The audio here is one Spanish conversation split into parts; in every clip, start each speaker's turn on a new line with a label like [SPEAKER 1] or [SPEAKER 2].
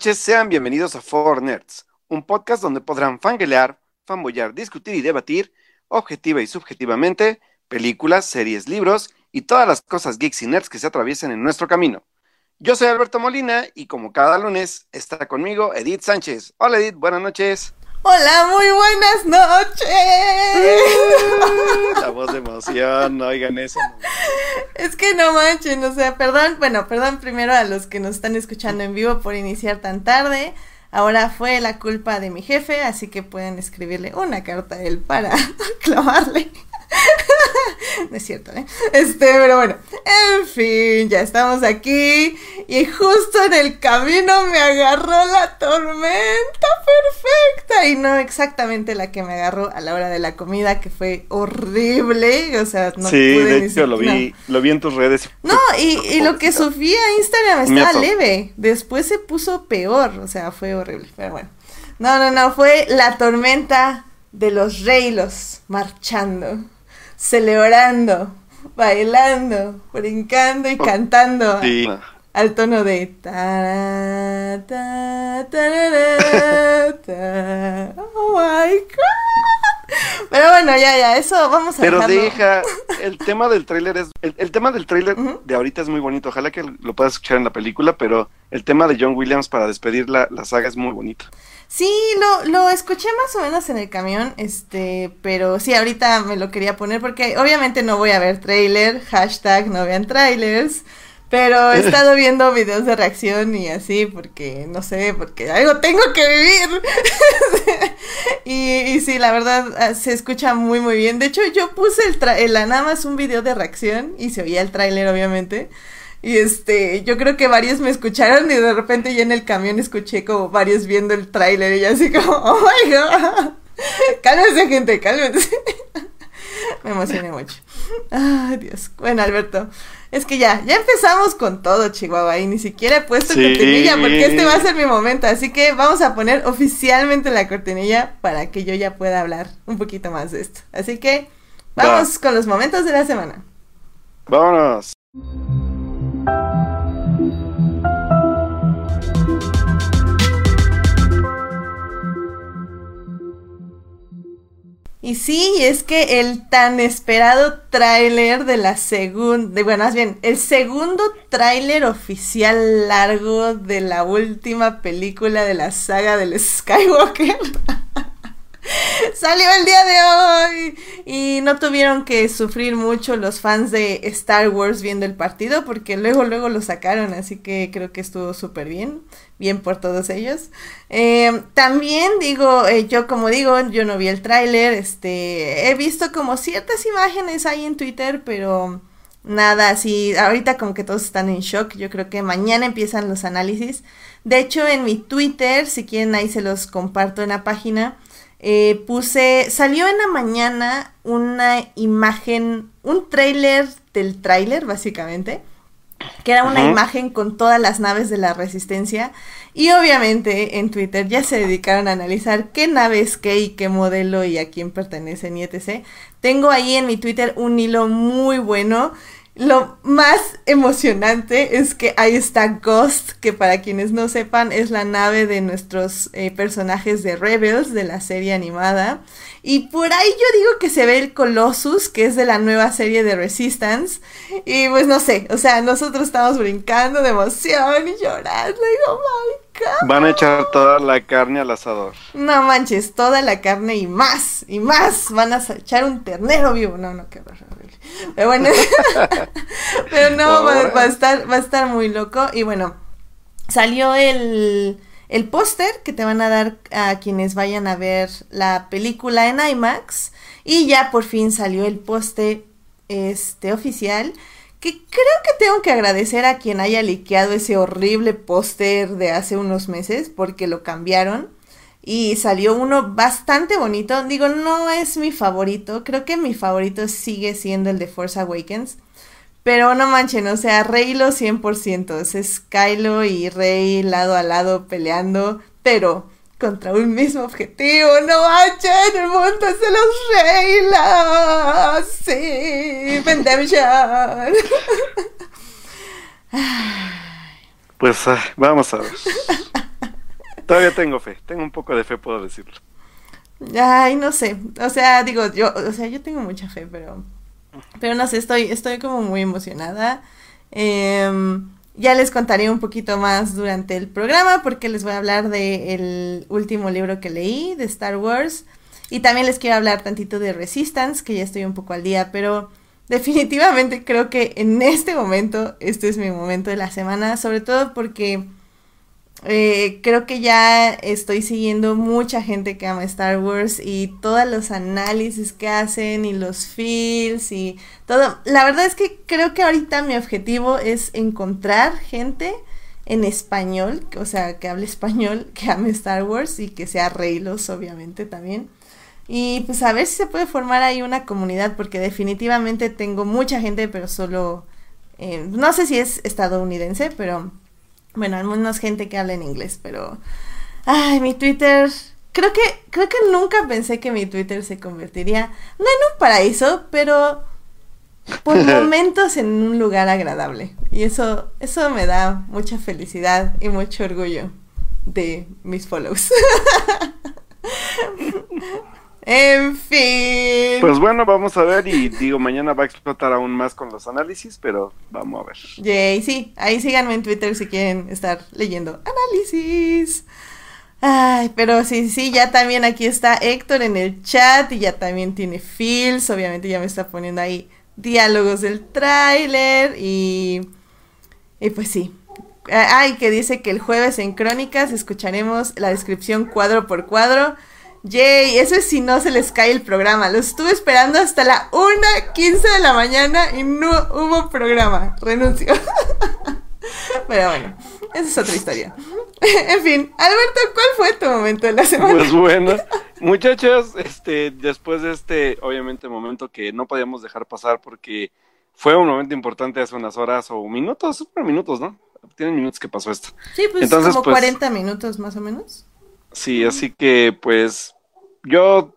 [SPEAKER 1] Noches, sean bienvenidos a Four Nerds, un podcast donde podrán fangelear, fanboyar, discutir y debatir, objetiva y subjetivamente, películas, series, libros y todas las cosas geeks y nerds que se atraviesen en nuestro camino. Yo soy Alberto Molina y como cada lunes está conmigo Edith Sánchez. Hola Edith, buenas noches.
[SPEAKER 2] Hola, muy buenas noches.
[SPEAKER 1] La voz de emoción, no oigan eso.
[SPEAKER 2] Es que no manchen, o sea, perdón, bueno, perdón primero a los que nos están escuchando en vivo por iniciar tan tarde. Ahora fue la culpa de mi jefe, así que pueden escribirle una carta a él para clavarle. no es cierto, ¿eh? Este, pero bueno, en fin, ya estamos aquí y justo en el camino me agarró la tormenta perfecta. Y no exactamente la que me agarró a la hora de la comida que fue horrible, o sea, no
[SPEAKER 1] sí, de hecho lo vi, lo vi en tus redes.
[SPEAKER 2] No, y, y lo que Sofía Instagram estaba leve, después se puso peor, o sea, fue horrible, pero bueno. No, no, no, fue la tormenta de los reilos marchando celebrando, bailando, brincando y cantando al tono de ta, ta, ta, oh my god. Pero bueno, ya, ya, eso vamos a
[SPEAKER 1] Pero deja, el tema del tráiler es, el, tema del tráiler de ahorita es muy bonito, ojalá que lo puedas escuchar en la película, pero el tema de John Williams para despedir la, la saga es muy bonito.
[SPEAKER 2] Sí, lo, lo escuché más o menos en el camión, este, pero sí, ahorita me lo quería poner porque obviamente no voy a ver trailer, hashtag no vean trailers, pero he estado viendo videos de reacción y así porque, no sé, porque algo tengo que vivir. y, y, sí, la verdad ah, se escucha muy, muy bien. De hecho, yo puse el, el nada más un video de reacción y se oía el tráiler, obviamente. Y este, yo creo que varios me escucharon y de repente ya en el camión escuché como varios viendo el tráiler y así como, oh my god, cálmense gente, cálmense. me emocioné mucho. Ay, Dios. Bueno, Alberto, es que ya, ya empezamos con todo, Chihuahua, y ni siquiera he puesto cortinilla porque este va a ser mi momento, así que vamos a poner oficialmente la cortinilla para que yo ya pueda hablar un poquito más de esto. Así que vamos con los momentos de la semana.
[SPEAKER 1] Vámonos.
[SPEAKER 2] Y sí, es que el tan esperado tráiler de la segunda, bueno, más bien, el segundo tráiler oficial largo de la última película de la saga del Skywalker. Salió el día de hoy y no tuvieron que sufrir mucho los fans de Star Wars viendo el partido porque luego luego lo sacaron, así que creo que estuvo súper bien bien por todos ellos. Eh, también digo, eh, yo como digo, yo no vi el tráiler, este, he visto como ciertas imágenes ahí en Twitter, pero nada así, ahorita como que todos están en shock, yo creo que mañana empiezan los análisis. De hecho, en mi Twitter, si quieren ahí se los comparto en la página, eh, puse, salió en la mañana una imagen, un tráiler del tráiler, básicamente que era una imagen con todas las naves de la resistencia y obviamente en Twitter ya se dedicaron a analizar qué naves qué y qué modelo y a quién pertenecen y etc. Tengo ahí en mi Twitter un hilo muy bueno. Lo más emocionante es que ahí está Ghost, que para quienes no sepan es la nave de nuestros eh, personajes de Rebels de la serie animada. Y por ahí yo digo que se ve el Colossus, que es de la nueva serie de Resistance. Y pues no sé, o sea, nosotros estamos brincando de emoción y llorando. Y oh my God.
[SPEAKER 1] Van a echar toda la carne al asador.
[SPEAKER 2] No manches, toda la carne y más, y más. Van a echar un ternero vivo. No, no, qué horrible. Pero bueno, pero no, va, a estar, va a estar muy loco. Y bueno, salió el el póster que te van a dar a quienes vayan a ver la película en IMAX y ya por fin salió el póster este oficial que creo que tengo que agradecer a quien haya liqueado ese horrible póster de hace unos meses porque lo cambiaron y salió uno bastante bonito. Digo, no es mi favorito, creo que mi favorito sigue siendo el de Force Awakens. Pero no manchen, o sea, Reylo 100%. Es Kylo y Rey lado a lado peleando, pero contra un mismo objetivo. No manchen, el mundo es de los Reylos. Sí, Redemption.
[SPEAKER 1] Pues ah, vamos a ver. Todavía tengo fe, tengo un poco de fe, puedo decirlo.
[SPEAKER 2] Ay, no sé. O sea, digo, yo, o sea, yo tengo mucha fe, pero. Pero no sé, estoy, estoy como muy emocionada. Em, ya les contaré un poquito más durante el programa porque les voy a hablar del último libro que leí de Star Wars. Y también les quiero hablar tantito de Resistance, que ya estoy un poco al día, pero definitivamente creo que en este momento, este es mi momento de la semana, sobre todo porque eh, creo que ya estoy siguiendo mucha gente que ama Star Wars y todos los análisis que hacen y los feels y todo. La verdad es que creo que ahorita mi objetivo es encontrar gente en español, o sea, que hable español, que ame Star Wars y que sea Reylos, obviamente también. Y pues a ver si se puede formar ahí una comunidad, porque definitivamente tengo mucha gente, pero solo, eh, no sé si es estadounidense, pero bueno, al menos gente que habla en inglés, pero... Ay, mi Twitter... Creo que, creo que nunca pensé que mi Twitter se convertiría, no en un paraíso, pero por momentos en un lugar agradable. Y eso, eso me da mucha felicidad y mucho orgullo de mis follows. En fin.
[SPEAKER 1] Pues bueno, vamos a ver y digo, mañana va a explotar aún más con los análisis, pero vamos a ver.
[SPEAKER 2] Yay, sí, ahí síganme en Twitter si quieren estar leyendo análisis. Ay, pero sí, sí, ya también aquí está Héctor en el chat y ya también tiene feels, obviamente ya me está poniendo ahí diálogos del tráiler y... Y pues sí. Ay, que dice que el jueves en Crónicas escucharemos la descripción cuadro por cuadro Yay, eso es si no se les cae el programa. Lo estuve esperando hasta la 1.15 de la mañana y no hubo programa. Renuncio. Pero bueno, esa es otra historia. en fin, Alberto, ¿cuál fue tu momento de la semana?
[SPEAKER 1] Pues bueno, muchachos, este, después de este, obviamente, momento que no podíamos dejar pasar porque fue un momento importante hace unas horas o minutos, super minutos, ¿no? Tienen minutos que pasó esto.
[SPEAKER 2] Sí, pues Entonces, como 40 pues, minutos más o menos.
[SPEAKER 1] Sí, así que pues yo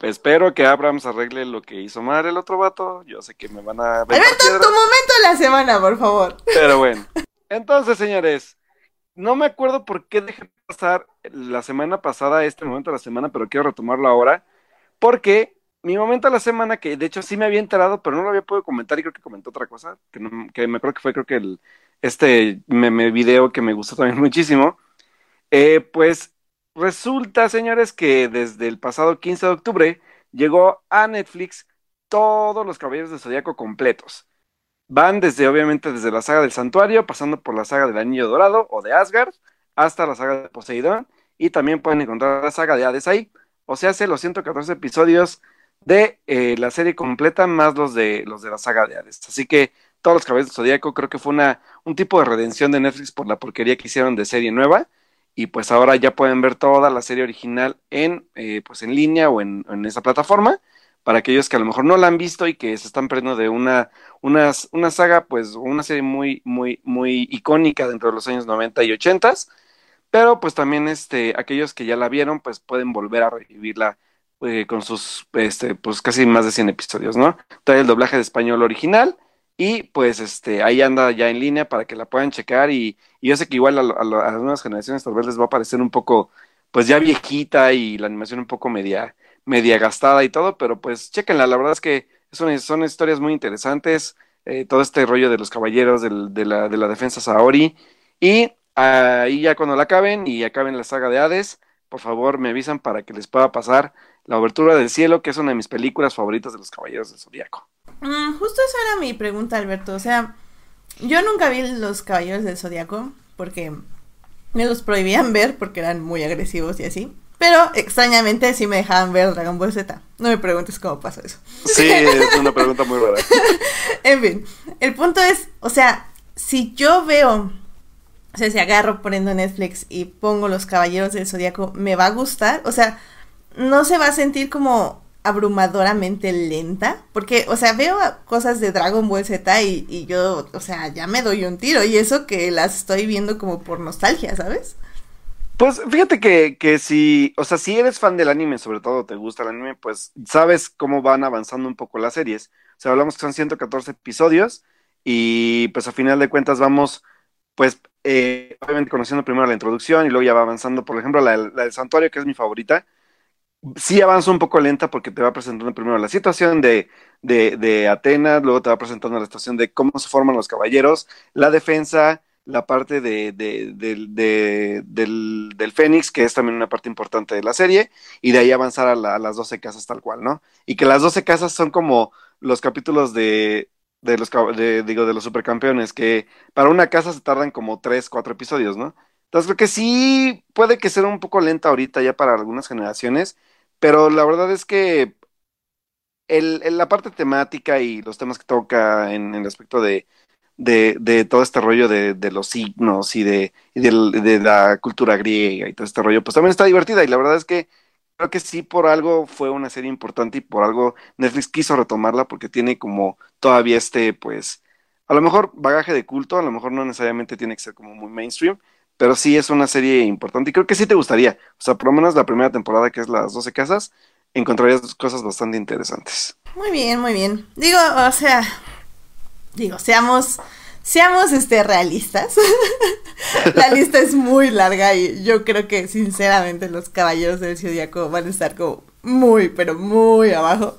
[SPEAKER 1] espero que Abrams arregle lo que hizo mal el otro vato. Yo sé que me van a...
[SPEAKER 2] ver tu momento de la semana, por favor.
[SPEAKER 1] Pero bueno. Entonces, señores, no me acuerdo por qué dejé pasar la semana pasada este momento de la semana, pero quiero retomarlo ahora. Porque mi momento de la semana, que de hecho sí me había enterado, pero no lo había podido comentar y creo que comentó otra cosa, que, que me acuerdo que fue creo que el, este meme video que me gustó también muchísimo. Eh, pues Resulta, señores, que desde el pasado 15 de octubre llegó a Netflix todos los Caballeros del Zodíaco completos. Van desde, obviamente, desde la saga del Santuario, pasando por la saga del Anillo Dorado o de Asgard, hasta la saga de Poseidón, y también pueden encontrar la saga de Hades ahí. O sea, hace los 114 episodios de eh, la serie completa, más los de, los de la saga de Hades. Así que todos los Caballeros del Zodíaco creo que fue una, un tipo de redención de Netflix por la porquería que hicieron de serie nueva y pues ahora ya pueden ver toda la serie original en, eh, pues en línea o en, esa plataforma. Para aquellos que a lo mejor no la han visto y que se están perdiendo de una, una, una saga, pues una serie muy, muy, muy icónica dentro de los años 90 y 80, pero pues también este, aquellos que ya la vieron, pues pueden volver a revivirla eh, con sus, este, pues casi más de 100 episodios, ¿no? Trae el doblaje de español original y pues este, ahí anda ya en línea para que la puedan checar y, yo sé que igual a, las nuevas generaciones tal vez les va a parecer un poco, pues ya viejita y la animación un poco media, media gastada y todo, pero pues chequenla, la verdad es que son, son historias muy interesantes, eh, todo este rollo de los caballeros de, la, de la defensa Saori y ahí ya cuando la acaben y acaben la saga de Hades, por favor me avisan para que les pueda pasar La Obertura del Cielo, que es una de mis películas favoritas de los Caballeros del Zodíaco.
[SPEAKER 2] Mm, justo esa era mi pregunta, Alberto. O sea, yo nunca vi los Caballeros del Zodiaco porque me los prohibían ver porque eran muy agresivos y así. Pero extrañamente sí me dejaban ver Dragon Ball Z. No me preguntes cómo pasó eso.
[SPEAKER 1] Sí, es una pregunta muy rara.
[SPEAKER 2] en fin, el punto es, o sea, si yo veo, o sea, si agarro poniendo Netflix y pongo los Caballeros del Zodiaco, ¿me va a gustar? O sea, no se va a sentir como abrumadoramente lenta, porque, o sea, veo cosas de Dragon Ball Z y, y, yo, o sea, ya me doy un tiro y eso que las estoy viendo como por nostalgia, ¿sabes?
[SPEAKER 1] Pues fíjate que, que si, o sea, si eres fan del anime, sobre todo te gusta el anime, pues sabes cómo van avanzando un poco las series. O sea, hablamos que son 114 episodios y pues a final de cuentas vamos pues eh, obviamente conociendo primero la introducción y luego ya va avanzando, por ejemplo, la, la del santuario, que es mi favorita, sí avanza un poco lenta porque te va presentando primero la situación de, de, Atenas, luego te va presentando la situación de cómo se forman los caballeros, la defensa, la parte de, de, del, del, Fénix, que es también una parte importante de la serie, y de ahí avanzar a, a, las 12 casas tal cual, ¿no? Y que las 12 casas son como los capítulos de, de los, digo, de los supercampeones, que para una casa se tardan como 3, 4 episodios, ¿no? Entonces creo que sí puede que sea un poco lenta ahorita ya para algunas generaciones, pero la verdad es que el, la parte temática y los temas que toca en, el aspecto de, de, de, todo este rollo de, de los signos y, de, y de, la cultura griega y todo este rollo, pues también está divertida y la verdad es que creo que sí por algo fue una serie importante y por algo Netflix quiso retomarla porque tiene como todavía este, pues, a lo mejor bagaje de culto, a lo mejor no necesariamente tiene que ser como muy mainstream, pero sí es una serie importante y creo que sí te gustaría. O sea, por lo menos la primera temporada, que es las 12 casas, encontrarías cosas bastante interesantes.
[SPEAKER 2] Muy bien, muy bien. Digo, o sea, digo, seamos, seamos este, realistas. la lista es muy larga y yo creo que sinceramente los caballeros del Zodíaco van a estar como muy, pero muy abajo.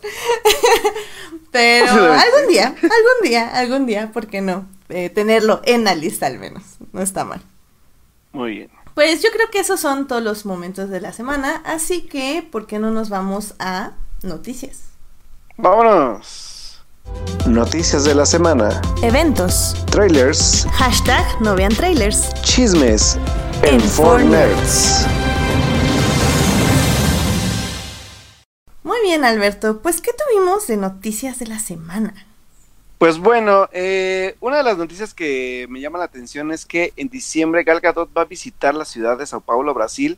[SPEAKER 2] pero algún día, algún día, algún día, ¿por qué no? Eh, tenerlo en la lista al menos, no está mal.
[SPEAKER 1] Muy bien.
[SPEAKER 2] Pues yo creo que esos son todos los momentos de la semana, así que ¿por qué no nos vamos a noticias?
[SPEAKER 1] Vámonos. Noticias de la semana.
[SPEAKER 2] Eventos.
[SPEAKER 1] Trailers.
[SPEAKER 2] Hashtag no vean trailers.
[SPEAKER 1] Chismes. En, Nerds.
[SPEAKER 2] Muy bien, Alberto. Pues, ¿qué tuvimos de noticias de la semana?
[SPEAKER 1] Pues bueno, eh, una de las noticias que me llama la atención es que en diciembre Gal Gadot va a visitar la ciudad de Sao Paulo, Brasil,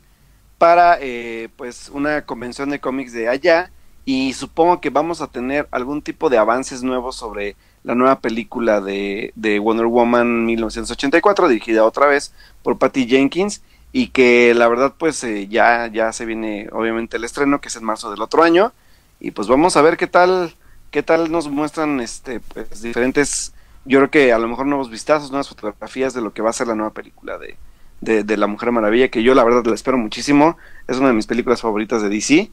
[SPEAKER 1] para eh, pues una convención de cómics de allá y supongo que vamos a tener algún tipo de avances nuevos sobre la nueva película de, de Wonder Woman 1984 dirigida otra vez por Patty Jenkins y que la verdad pues eh, ya ya se viene obviamente el estreno que es en marzo del otro año y pues vamos a ver qué tal qué tal nos muestran este pues diferentes yo creo que a lo mejor nuevos vistazos nuevas fotografías de lo que va a ser la nueva película de, de, la Mujer Maravilla que yo la verdad la espero muchísimo. Es una de mis películas favoritas de DC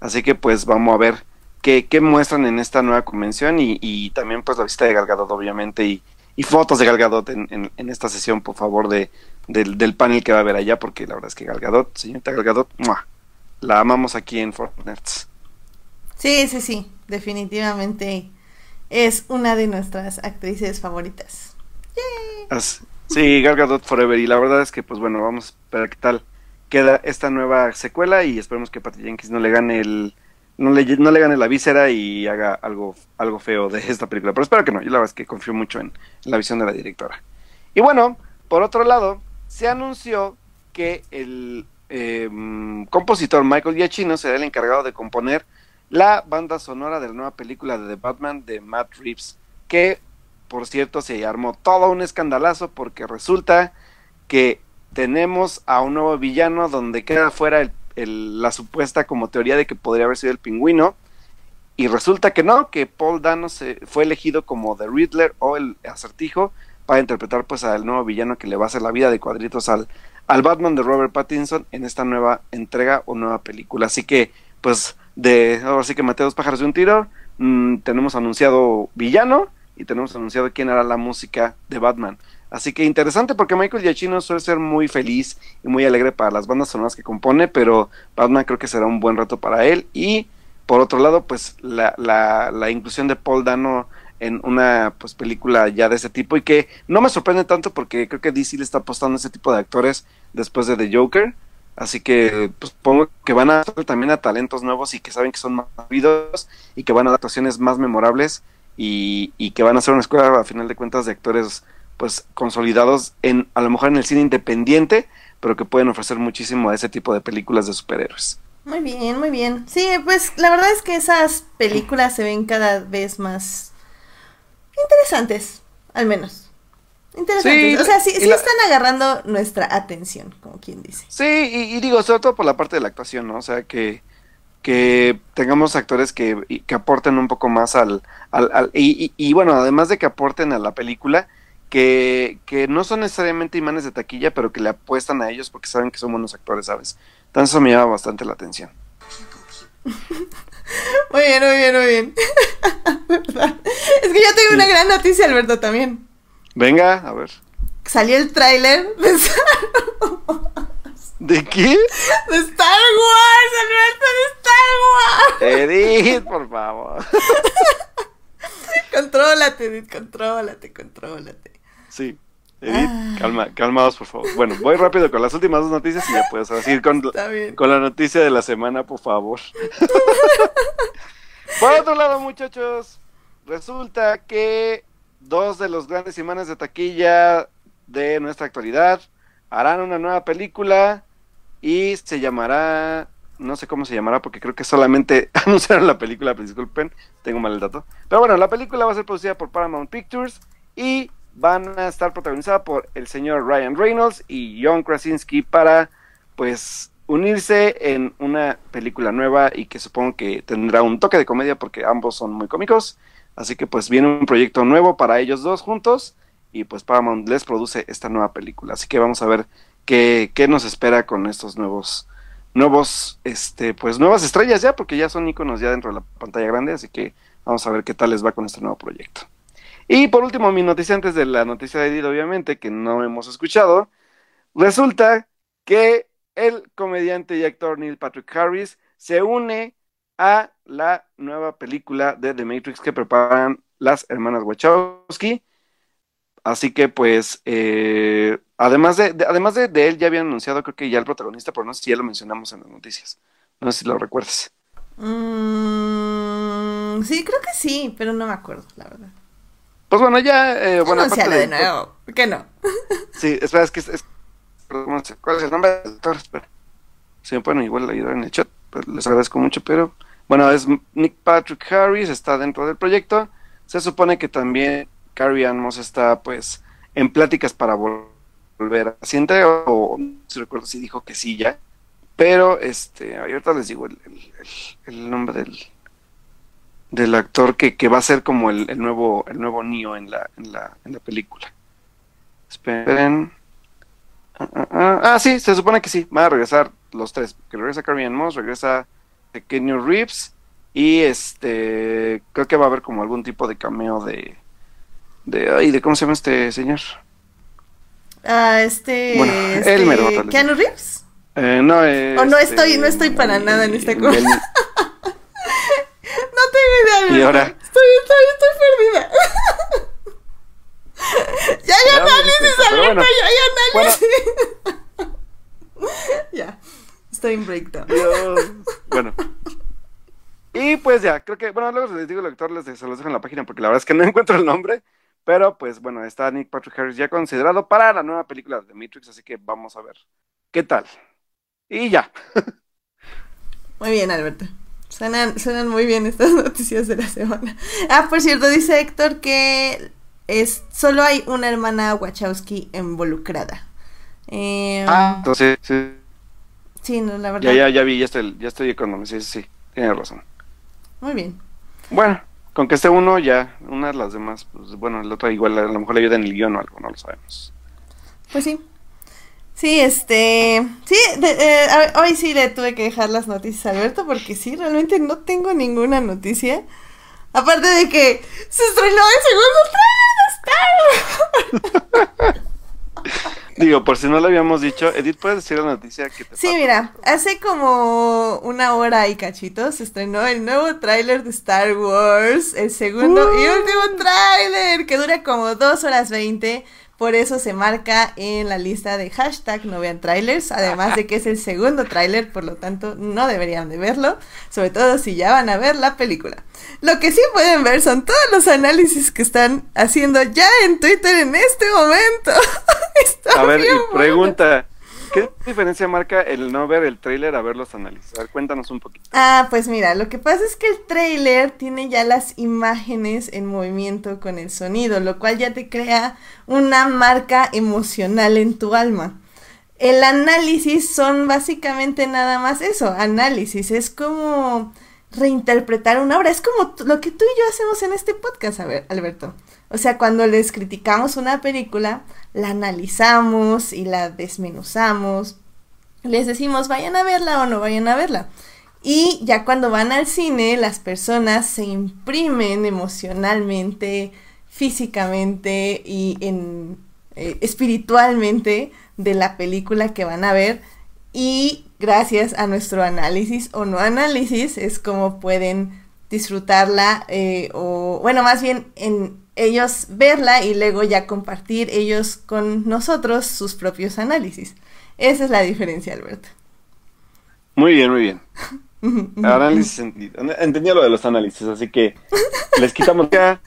[SPEAKER 1] así que pues vamos a ver qué, qué muestran en esta nueva convención y, y también pues la visita de Galgadot obviamente y, y fotos de Galgadot en, en, esta sesión por favor de, del, del, panel que va a haber allá porque la verdad es que Galgadot señorita Galgadot la amamos aquí en Fortnite
[SPEAKER 2] sí sí sí definitivamente es una de nuestras actrices favoritas.
[SPEAKER 1] sí, Gal Gadot Forever. Y la verdad es que, pues bueno, vamos a ver qué tal queda esta nueva secuela y esperemos que Patty Jenkins no le gane el no le, no le gane la víscera y haga algo, algo feo de esta película. Pero espero que no. Yo la verdad es que confío mucho en, la visión de la directora. Y bueno, por otro lado, se anunció que el em, compositor Michael Giacchino será el encargado de componer la banda sonora de la nueva película de The Batman de Matt Reeves, que por cierto se armó todo un escandalazo porque resulta que tenemos a un nuevo villano donde queda fuera la supuesta como teoría de que podría haber sido el pingüino y resulta que no, que Paul Dano se, fue elegido como The Riddler o el acertijo para interpretar pues al nuevo villano que le va a hacer la vida de cuadritos al, al Batman de Robert Pattinson en esta nueva entrega o nueva película. Así que pues de ahora sí que maté dos pájaros de un tiro. Mm, tenemos anunciado villano y tenemos anunciado quién hará la música de Batman. Así que interesante porque Michael Giacchino suele ser muy feliz y muy alegre para las bandas sonoras que compone, pero Batman creo que será un buen reto para él. Y por otro lado, pues la, la, la inclusión de Paul Dano en una pues película ya de ese tipo y que no me sorprende tanto porque creo que DC le está apostando a ese tipo de actores después de The Joker Así que pues, supongo que van a también a talentos nuevos y que saben que son más vidos y que van a dar actuaciones más memorables y, y, que van a ser una escuela a final de cuentas de actores pues consolidados en a lo mejor en el cine independiente, pero que pueden ofrecer muchísimo a ese tipo de películas de superhéroes.
[SPEAKER 2] Muy bien, muy bien. Sí, pues la verdad es que esas películas se ven cada vez más interesantes, al menos. Interesante. o sea, sí, sí están agarrando nuestra atención, como quien dice.
[SPEAKER 1] Sí, y, digo, sobre todo por la parte de la actuación, ¿no? O sea, que, que tengamos actores que, que aporten un poco más al... al, y, y, bueno, además de que aporten a la película, que, que no son necesariamente imanes de taquilla, pero que le apuestan a ellos porque saben que son buenos actores, ¿sabes? Entonces eso me llama bastante la atención.
[SPEAKER 2] Muy bien, muy bien, muy bien. es que yo tengo una gran noticia, Alberto, también.
[SPEAKER 1] Venga, a ver.
[SPEAKER 2] Salió el tráiler de Star
[SPEAKER 1] ¿De qué?
[SPEAKER 2] De Star Wars, Alberto, de
[SPEAKER 1] Star Wars. Edith, por favor.
[SPEAKER 2] contrólate, Edith, contrólate, contrólate.
[SPEAKER 1] Sí. Edith, ah. calma, calmaos, por favor. Bueno, voy rápido con las últimas dos noticias y ya puedes seguir con, con la noticia de la semana, por favor. por otro lado, muchachos, resulta que dos de los grandes imanes de taquilla de nuestra actualidad harán una nueva película y se llamará, no sé cómo se llamará porque creo que solamente anunciaron la película, disculpen, tengo mal el dato. Pero bueno, la película va a ser producida por Paramount Pictures y van a estar protagonizadas por el señor Ryan Reynolds y John Krasinski para pues unirse en una película nueva y que supongo que tendrá un toque de comedia porque ambos son muy cómicos. Así que pues viene un proyecto nuevo para ellos dos juntos y pues Paramount les produce esta nueva película. Así que vamos a ver qué, qué nos espera con estos nuevos nuevos este pues nuevas estrellas ya porque ya son iconos ya dentro de la pantalla grande, así que vamos a ver qué tal les va con este nuevo proyecto. Y por último, mi noticia antes de la noticia de Edith, obviamente, que no hemos escuchado, resulta que el comediante y actor Neil Patrick Harris se une a la nueva película de The Matrix que preparan las hermanas Wachowski. Así que pues, eh, además, de, además de, él, ya habían anunciado, creo que ya el protagonista, pero no sé si ya lo mencionamos en las noticias. No sé si lo recuerdas.
[SPEAKER 2] Mm, sí, creo que sí, pero no me acuerdo, la verdad.
[SPEAKER 1] Pues bueno, ya. Eh, bueno,
[SPEAKER 2] aparte de, de nuevo. ¿Por qué no?
[SPEAKER 1] sí, espera, es que. Es, ¿Cuál es el nombre del actor? Si me pueden igual ayudar en el chat, pues les agradezco mucho, pero. Bueno, es Nick Patrick Harris, está dentro del proyecto. Se supone que también Carrie Ann Moss está, pues, en pláticas para volver a Siente, o no recuerdo si dijo que sí ya. Pero, este, ahorita les digo el, nombre del, del actor que, que va a ser como el, el, nuevo el nuevo Neo en la, en la, en la película. Esperen. Ah, ah, ah, ah, sí, se supone que sí, van a regresar los tres. Que regresa Carrie Moss, regresa Pequeño Reeves y este creo que va a haber como algún tipo de cameo de de ay, de cómo se llama este señor.
[SPEAKER 2] Ah, este
[SPEAKER 1] bueno,
[SPEAKER 2] este,
[SPEAKER 1] Elmer,
[SPEAKER 2] Keanu Reeves?
[SPEAKER 1] Eh, no,
[SPEAKER 2] o no estoy no estoy para nada en esta cosa. No tengo idea.
[SPEAKER 1] Y ahora.
[SPEAKER 2] Estoy, estoy, estoy perdida. ya hay análisis, Alberto, ya hay análisis. ya. Estoy en breakdown.
[SPEAKER 1] Dios. Bueno. Y pues ya, creo que, bueno, luego les digo el actor, les, se los dejo en la página porque la verdad es que no encuentro el nombre. Pero pues bueno, está Nick Patrick Harris ya considerado para la nueva película de Matrix, así que vamos a ver qué tal. Y ya.
[SPEAKER 2] Muy bien, Alberto. Suenan, suenan muy bien estas noticias de la semana. Ah, por cierto, dice Héctor que es solo hay una hermana Wachowski involucrada. Eh,
[SPEAKER 1] ah, entonces sí.
[SPEAKER 2] Sí, no, la verdad.
[SPEAKER 1] Ya, ya, ya vi, ya estoy, ya estoy con sí, sí, tiene razón.
[SPEAKER 2] Muy bien.
[SPEAKER 1] Bueno, con que esté uno, ya, una de las demás, pues bueno, el otro igual a lo mejor le ayuda en el guion o algo, no lo sabemos.
[SPEAKER 2] Pues sí. Sí, este, sí, eh, hoy sí le tuve que dejar las noticias a Alberto porque sí, realmente no tengo ninguna noticia. Aparte de que se estrenó el segundo trailer
[SPEAKER 1] de Digo, por si no lo habíamos dicho, Edith, ¿puedes decir la noticia que te
[SPEAKER 2] Sí, mira, hace como una hora y cachito se estrenó el nuevo tráiler de Star Wars, el segundo y último tráiler, que dura como dos horas veinte. Por eso se marca en la lista de hashtag no vean trailers, además de que es el segundo tráiler, por lo tanto no deberían de verlo, sobre todo si ya van a ver la película. Lo que sí pueden ver son todos los análisis que están haciendo ya en Twitter en este momento.
[SPEAKER 1] a ver, y pregunta, ¿Qué diferencia marca el no ver el tráiler a verlos analizar? Cuéntanos un poquito.
[SPEAKER 2] Ah, pues mira, lo que pasa es que el tráiler tiene ya las imágenes en movimiento con el sonido, lo cual ya te crea una marca emocional en tu alma. El análisis son básicamente nada más eso, análisis, es como reinterpretar una obra, es como lo que tú y yo hacemos en este podcast, a ver, Alberto. O sea, cuando les criticamos una película, la analizamos y la desmenuzamos. Les decimos, vayan a verla o no vayan a verla. Y ya cuando van al cine, las personas se imprimen emocionalmente, físicamente y en, eh, espiritualmente de la película que van a ver. Y gracias a nuestro análisis o no análisis es como pueden disfrutarla eh, o bueno, más bien en ellos verla y luego ya compartir ellos con nosotros sus propios análisis. Esa es la diferencia, Alberto.
[SPEAKER 1] Muy bien, muy bien. análisis, entendía lo de los análisis, así que les quitamos ya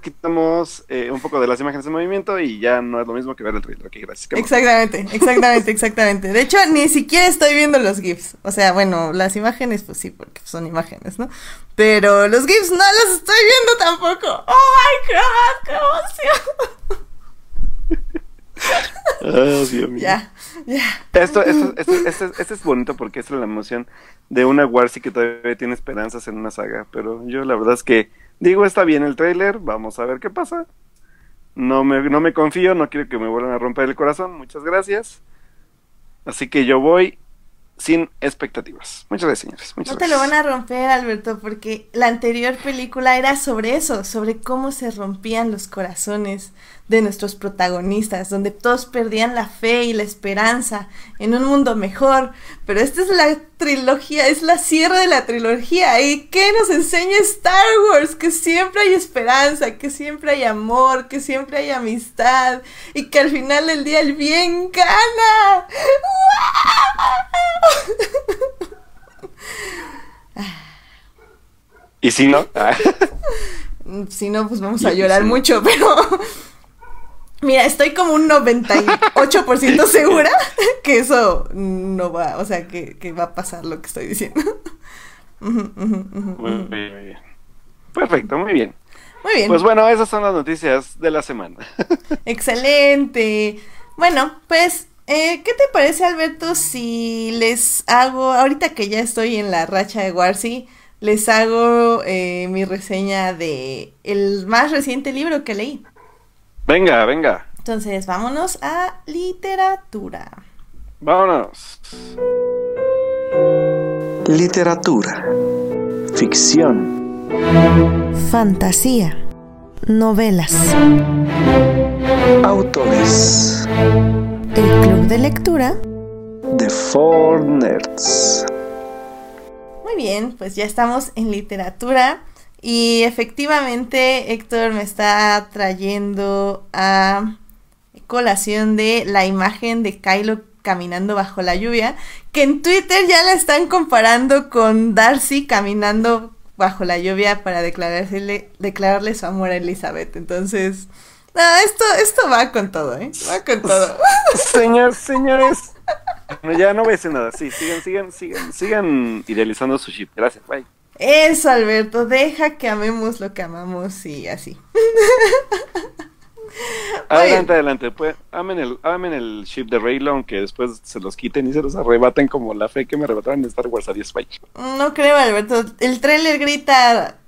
[SPEAKER 1] quitamos eh, un poco de las imágenes de movimiento y ya no es lo mismo que ver el trailer. Gracias.
[SPEAKER 2] Exactamente, exactamente, exactamente. De hecho, ni siquiera estoy viendo los GIFs. O sea, bueno, las imágenes, pues sí, porque son imágenes, ¿no? Pero los GIFs no los estoy viendo tampoco. ¡Oh my god! ¡Qué emoción!
[SPEAKER 1] Oh, Dios mío.
[SPEAKER 2] Ya, ya.
[SPEAKER 1] Esto, esto, esto, esto, esto, es bonito porque es la emoción de una Warsi que todavía tiene esperanzas en una saga. Pero yo la verdad es que Digo, está bien el tráiler, vamos a ver qué pasa. No me, no me confío, no quiero que me vuelvan a romper el corazón, muchas gracias. Así que yo voy sin expectativas. Muchas gracias, señores.
[SPEAKER 2] no te lo van a romper, Alberto, porque la anterior película era sobre eso, sobre cómo se rompían los corazones de nuestros protagonistas, donde todos perdían la fe y la esperanza en un mundo mejor. Pero esta es la trilogía, es la cierre de la trilogía. ¿Y qué nos enseña Star Wars? Que siempre hay esperanza, que siempre hay amor, que siempre hay amistad y que al final del día el bien gana.
[SPEAKER 1] ¿Y si no?
[SPEAKER 2] si no, pues vamos a llorar mucho, pero Mira, estoy como un 98% segura que eso no va, o sea, que, que, va a pasar lo que estoy diciendo.
[SPEAKER 1] muy, bien. Perfecto, muy bien.
[SPEAKER 2] Muy bien.
[SPEAKER 1] Pues bueno, esas son las noticias de la semana.
[SPEAKER 2] Excelente. Bueno, pues, eh, ¿qué te parece, Alberto, si les hago, ahorita que ya estoy en la racha de Warsi, les hago eh, mi reseña de el más reciente libro que leí?
[SPEAKER 1] Venga, venga.
[SPEAKER 2] Entonces, vámonos a literatura.
[SPEAKER 1] Vámonos.
[SPEAKER 3] Literatura. Ficción.
[SPEAKER 2] Fantasía. Novelas.
[SPEAKER 3] Autores.
[SPEAKER 2] El club de lectura.
[SPEAKER 3] The Four Nerds.
[SPEAKER 2] Muy bien, pues ya estamos en literatura. Y efectivamente Héctor me está trayendo a colación de la imagen de Kylo caminando bajo la lluvia, que en Twitter ya la están comparando con Darcy caminando bajo la lluvia para declararle, declararle su amor a Elizabeth. Entonces, esto, esto va con todo, ¿eh? Va con todo.
[SPEAKER 1] Señor, señores. ya no voy a decir nada. Sí, sigan, sigan, sigan, sigan idealizando su ship. Gracias, bye.
[SPEAKER 2] Eso, Alberto, deja que amemos lo que amamos y así.
[SPEAKER 1] adelante, adelante. Pues, amen, el, amen el ship de Raylo, aunque después se los quiten y se los arrebaten como la fe que me arrebataron en Star Wars a 10
[SPEAKER 2] No creo, Alberto. El trailer grita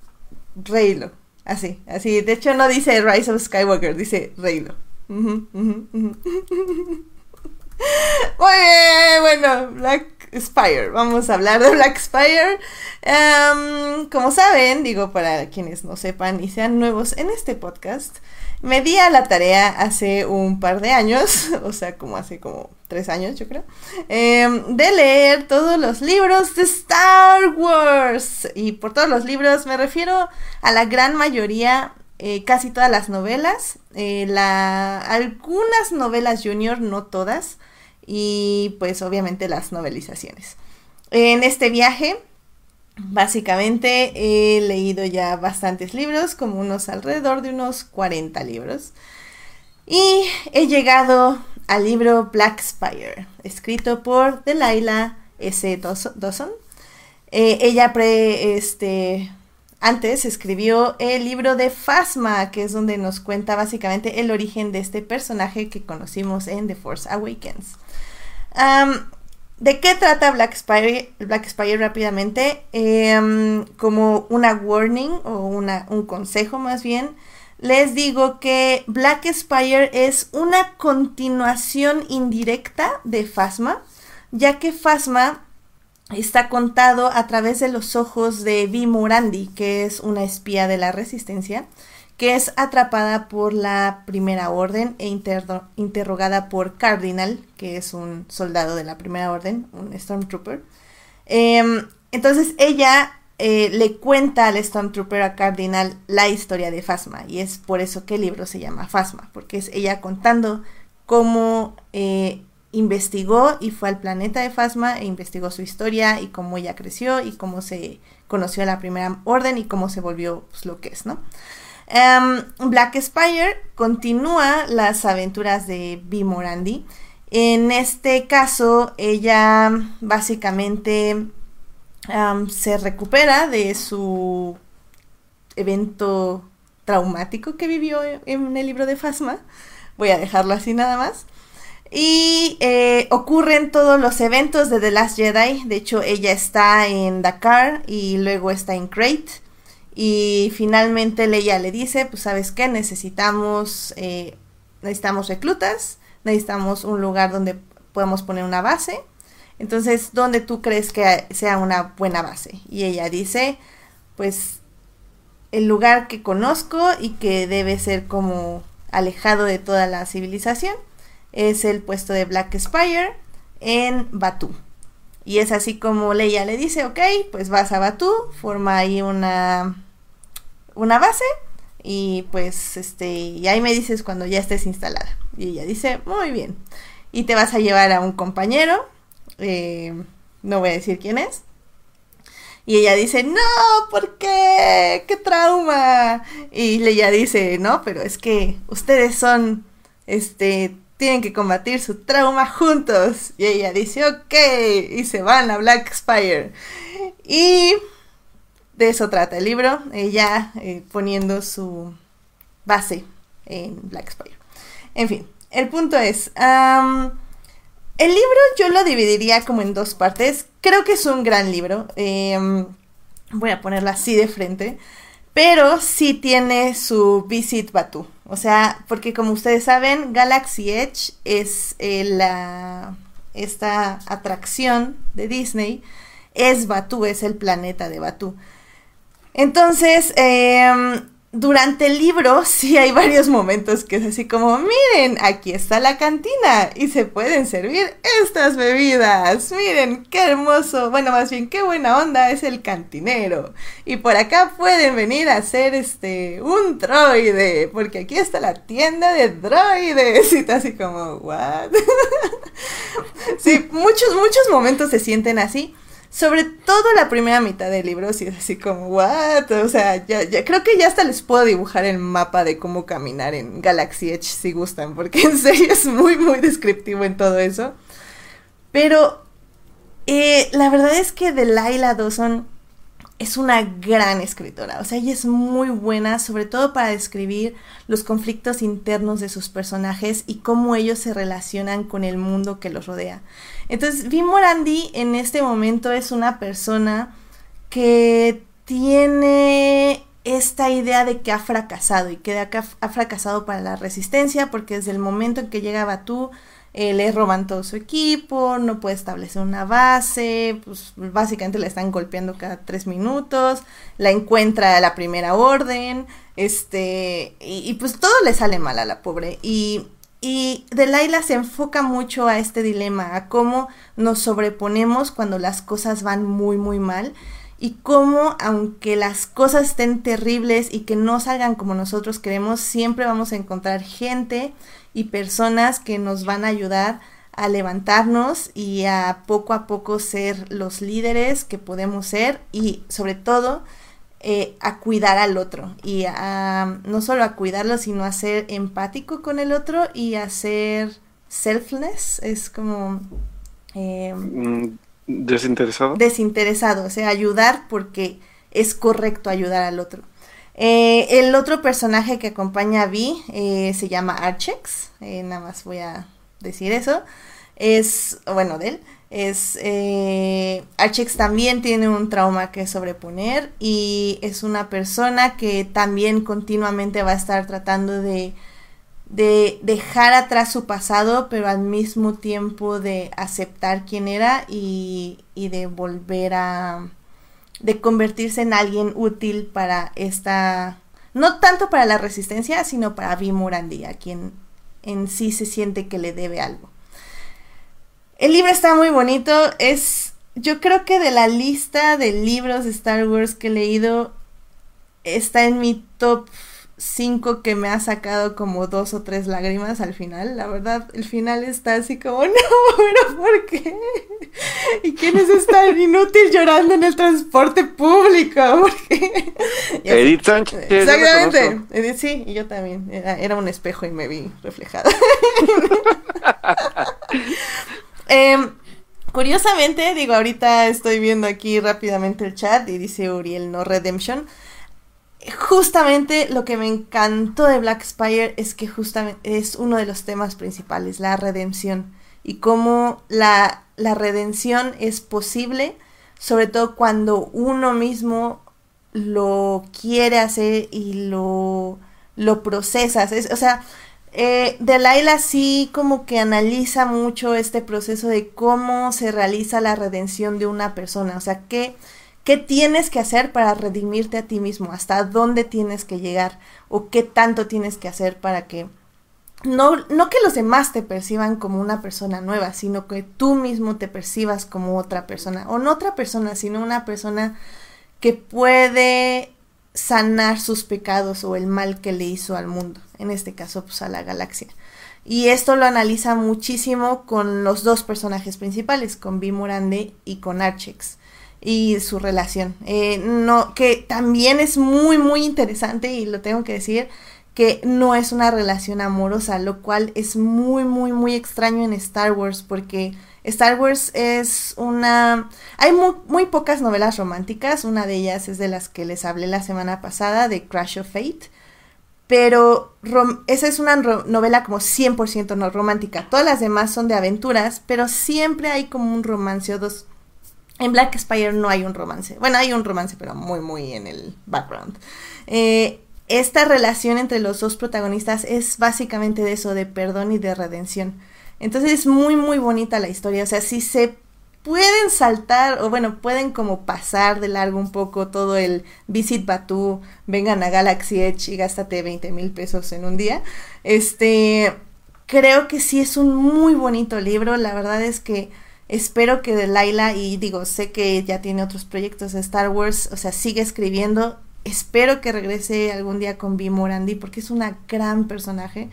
[SPEAKER 2] Raylo. Así, así. De hecho, no dice Rise of Skywalker, dice Raylo. Muy bien, bueno, Spire. Vamos a hablar de Black Spire. Em, como saben, digo para quienes no sepan y sean nuevos en este podcast, me di a la tarea hace un par de años, o sea, como hace como tres años, yo creo, em, de leer todos los libros de Star Wars. Y por todos los libros me refiero a la gran mayoría eh, casi todas las novelas, eh, algunas novelas junior, no todas, y pues obviamente las novelizaciones. En este viaje, básicamente he leído ya bastantes libros, como unos alrededor de unos 40 libros. Y he llegado al libro Black Spire, escrito por Delilah S. Dawson. Eh, ella este, antes escribió el libro de Phasma, que es donde nos cuenta básicamente el origen de este personaje que conocimos en The Force Awakens. ¿De qué trata Black Spire, Black Spire rápidamente? Em, como una warning o una, un consejo más bien les digo que Black Spire es una continuación indirecta de Phasma, ya que Phasma está contado a través de los ojos de Vi Morandi, que es una espía de la resistencia, que es atrapada por la Primera Orden e interrogada por Cardinal, que es un soldado de la Primera Orden, un Stormtrooper. Em, entonces ella eh, le cuenta al Stormtrooper a Cardinal la historia de Phasma, y es por eso que el libro se llama Phasma, porque es ella contando cómo eh, investigó y fue al planeta de Phasma e investigó su historia y cómo ella creció y cómo se conoció a la Primera Orden y cómo se volvió pues, lo que es, ¿no? Em, Black Spire continúa las aventuras de B. Morandi. En este caso, ella básicamente se recupera de su evento traumático que vivió en el libro de Fasma. Voy a dejarlo así nada más. Y eh, ocurren todos los eventos de The Last Jedi. De hecho, ella está en Dakar y luego está en Crate. Y finalmente Leia le dice, pues sabes qué, necesitamos, eh, necesitamos reclutas, necesitamos un lugar donde podemos poner una base. Entonces, ¿dónde tú crees que sea una buena base? Y ella dice, pues el lugar que conozco y que debe ser como alejado de toda la civilización es el puesto de Black Spire en Batu. Y es así como Leia le dice, ok, pues vas a Batu, forma ahí una una base y pues este y ahí me dices cuando ya estés instalada. Y ella dice muy bien y te vas a llevar a un compañero eh, no voy a decir quién es. Y ella dice no ¿por qué qué trauma y ella dice no pero es que ustedes son este tienen que combatir su trauma juntos y ella dice ok y se van a Black Spire. Y de eso trata el libro, ella eh, poniendo su base en Black Spire. En fin, el punto es, el libro yo lo dividiría como en dos partes. Creo que es un gran libro. Em, voy a ponerlo así de frente. Pero sí tiene su Visit Batu. O sea, porque como ustedes saben, Galaxy Edge es eh, la, esta atracción de Disney. Es Batu, es el planeta de Batu. Entonces, em, durante el libro sí hay varios momentos que es así como, miren, aquí está la cantina y se pueden servir estas bebidas. Miren, qué hermoso, bueno, más bien qué buena onda es el cantinero. Y por acá pueden venir a hacer este un droide, porque aquí está la tienda de droides. Y está así como, what? sí, muchos, muchos momentos se sienten así sobre todo la primera mitad del libro, sí es así como, what? O sea, ya, ya, creo que ya hasta les puedo dibujar el mapa de cómo caminar en Galaxy Edge si gustan, porque en serio es muy, muy descriptivo en todo eso. Pero eh, la verdad es que Delilah Dawson es una gran escritora, o sea, ella es muy buena, sobre todo para describir los conflictos internos de sus personajes y cómo ellos se relacionan con el mundo que los rodea. Entonces, Vi Morandi en este momento es una persona que tiene esta idea de que ha fracasado y que ha fracasado para la resistencia porque desde el momento en que llega Batú le roban todo su equipo, no puede establecer una base, pues básicamente la están golpeando cada tres minutos, la encuentra a la primera orden, este, y, pues todo le sale mal a la pobre. Y, y se enfoca mucho a este dilema, a cómo nos sobreponemos cuando las cosas van muy, muy mal y cómo, aunque las cosas estén terribles y que no salgan como nosotros queremos, siempre vamos a encontrar gente y personas que nos van a ayudar a levantarnos y a poco a poco ser los líderes que podemos ser y sobre todo eh, a cuidar al otro. Y a, no solo a cuidarlo sino a ser empático con el otro y a ser selfless. Es como
[SPEAKER 1] eh, mm, desinteresado
[SPEAKER 2] desinteresado o sea ayudar porque es correcto ayudar al otro eh, el otro personaje que acompaña a Vi eh, se llama Archex. Eh, nada más voy a decir eso. Es, bueno, de él. Es, eh, Archix también tiene un trauma que sobreponer y es una persona que también continuamente va a estar tratando de, de dejar atrás su pasado, pero al mismo tiempo de aceptar quién era y, y de volver a, de convertirse en alguien útil para esta, no tanto para la resistencia, sino para Vimurandi, a quien en sí se siente que le debe algo. El libro está muy bonito, es, yo creo que de la lista de libros de Star Wars que he leído, está en mi top cinco que me ha sacado como dos o tres lágrimas al final. La verdad, el final está así como, no, pero ¿por qué? ¿Y quién es esta inútil llorando en el transporte público?
[SPEAKER 1] Edith Sánchez.
[SPEAKER 2] Exactamente. Edith, sí, y yo también. Era, era, un espejo y me vi reflejada. eh, curiosamente, digo, ahorita estoy viendo aquí rápidamente el chat y dice Uriel no Redemption justamente lo que me encantó de Black Spire es que justamente es uno de los temas principales, la redención. Y cómo la, la redención es posible, sobre todo cuando uno mismo lo quiere hacer y lo, lo procesas. o sea, eh, Delilah sí como que analiza mucho este proceso de cómo se realiza la redención de una persona. O sea, qué ¿Qué tienes que hacer para redimirte a ti mismo? ¿Hasta dónde tienes que llegar? ¿O qué tanto tienes que hacer para que no, no que los demás te perciban como una persona nueva, sino que tú mismo te percibas como otra persona? O no otra persona, sino una persona que puede sanar sus pecados o el mal que le hizo al mundo, en este caso pues a la galaxia. Y esto lo analiza muchísimo con los dos personajes principales, con Bimorande y con Archex y su relación. Eh, no, que también es muy, muy interesante y lo tengo que decir, que no es una relación amorosa, lo cual es muy, muy, muy extraño en Star Wars porque Star Wars es una... Hay muy, pocas novelas románticas, una de ellas es de las que les hablé la semana pasada, de Crash of Fate, pero esa es una novela como 100% no romántica. Todas las demás son de aventuras, pero siempre hay como un romance o dos en Black Spire no hay un romance. Bueno, hay un romance, pero muy, muy en el background. Eh, esta relación entre los dos protagonistas es básicamente de eso, de perdón y de redención. Entonces es muy, muy bonita la historia. O sea, si se pueden saltar, o bueno, pueden como pasar de largo un poco todo el Visit Batu, vengan a Galaxy Edge y gástate 20 mil pesos en un día. Este, creo que sí es un muy bonito libro. La verdad es que Espero que Delilah, y digo, sé que ya tiene otros proyectos de Star Wars, o sea, sigue escribiendo. Espero que regrese algún día con B. Morandi porque es una gran personaje.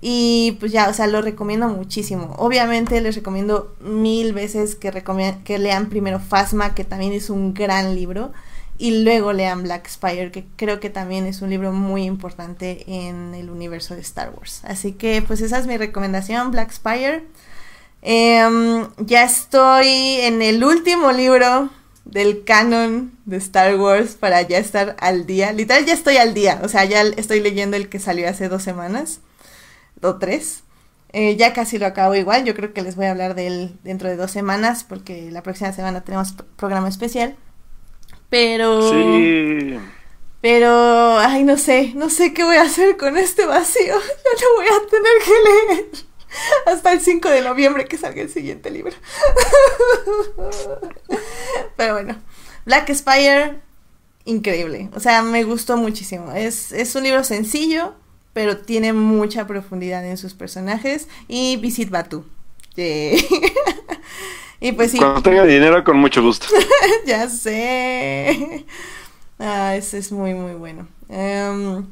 [SPEAKER 2] Y pues ya, o sea, lo recomiendo muchísimo. Obviamente les recomiendo mil veces que, que lean primero Fasma, que también es un gran libro, y luego lean Black Spire, que creo que también es un libro muy importante en el universo de Star Wars. Así que pues esa es mi recomendación, Black Spire. Em, ya estoy en el último libro del canon de Star Wars para ya estar al día. Literal, ya estoy al día. O sea, ya estoy leyendo el que salió hace dos semanas. O tres. Eh, ya casi lo acabo igual. Yo creo que les voy a hablar de él dentro de dos semanas. Porque la próxima semana tenemos programa especial. Pero.
[SPEAKER 1] Sí.
[SPEAKER 2] Pero. Ay, no sé. No sé qué voy a hacer con este vacío. Ya lo voy a tener que leer. Hasta el 5 de noviembre que salga el siguiente libro. Pero bueno, Black Spire, increíble. O sea, me gustó muchísimo. Es, es un libro sencillo, pero tiene mucha profundidad en sus personajes. Y Visit Batu. y pues sí.
[SPEAKER 1] Cuando tenga dinero, con mucho gusto.
[SPEAKER 2] ya sé. Ah, ese es muy, muy bueno. Um,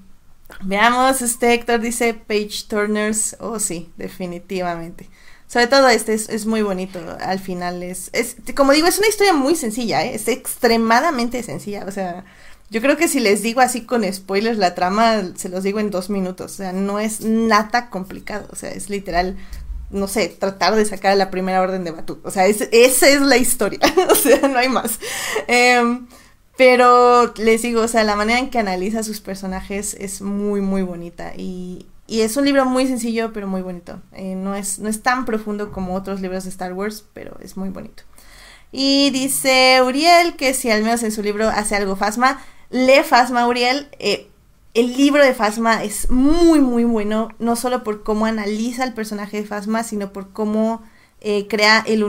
[SPEAKER 2] Veamos, este Héctor dice Page Turners. Oh, sí, definitivamente. Sobre todo este es, muy bonito. Al final es, es, como digo, es una historia muy sencilla, ¿eh? es extremadamente sencilla. O sea, yo creo que si les digo así con spoilers la trama, se los digo en dos minutos. O sea, no es nada complicado. O sea, es literal, no sé, tratar de sacar la primera orden de Batu. O sea, esa es la historia. o sea, no hay más. Eh, pero les digo, o sea, la manera en que analiza sus personajes es muy, muy bonita. Y y es un libro muy sencillo, pero muy bonito. Eh, no, es, no es tan profundo como otros libros de Star Wars, pero es muy bonito. Y dice Uriel que si al menos en su libro hace algo Fasma, lee Fasma Uriel. Eh, el libro de Fasma es muy, muy bueno, no solo por cómo analiza el personaje de Fasma, sino por cómo eh, crea el,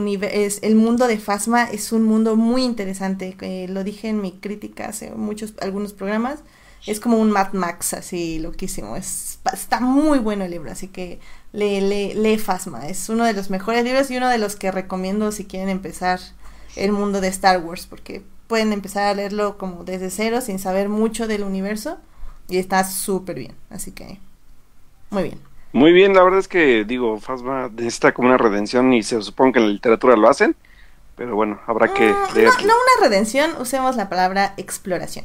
[SPEAKER 2] el mundo de Fasma. Es un mundo muy interesante, lo dije en mi crítica hace muchos, algunos programas. Es como un Mad Max, así loquísimo. Es, está muy bueno el libro, así que lee, lee, lee Fasma. Es uno de los mejores libros y uno de los que recomiendo si quieren empezar el mundo de Star Wars, porque pueden empezar a leerlo como desde cero, sin saber mucho del universo, y está súper bien, así que muy bien.
[SPEAKER 1] Muy bien, la verdad es que digo, Fasma necesita como una redención y se supone que en la literatura lo hacen, pero bueno, habrá que
[SPEAKER 2] mm, leerlo. No, no una redención, usemos la palabra exploración.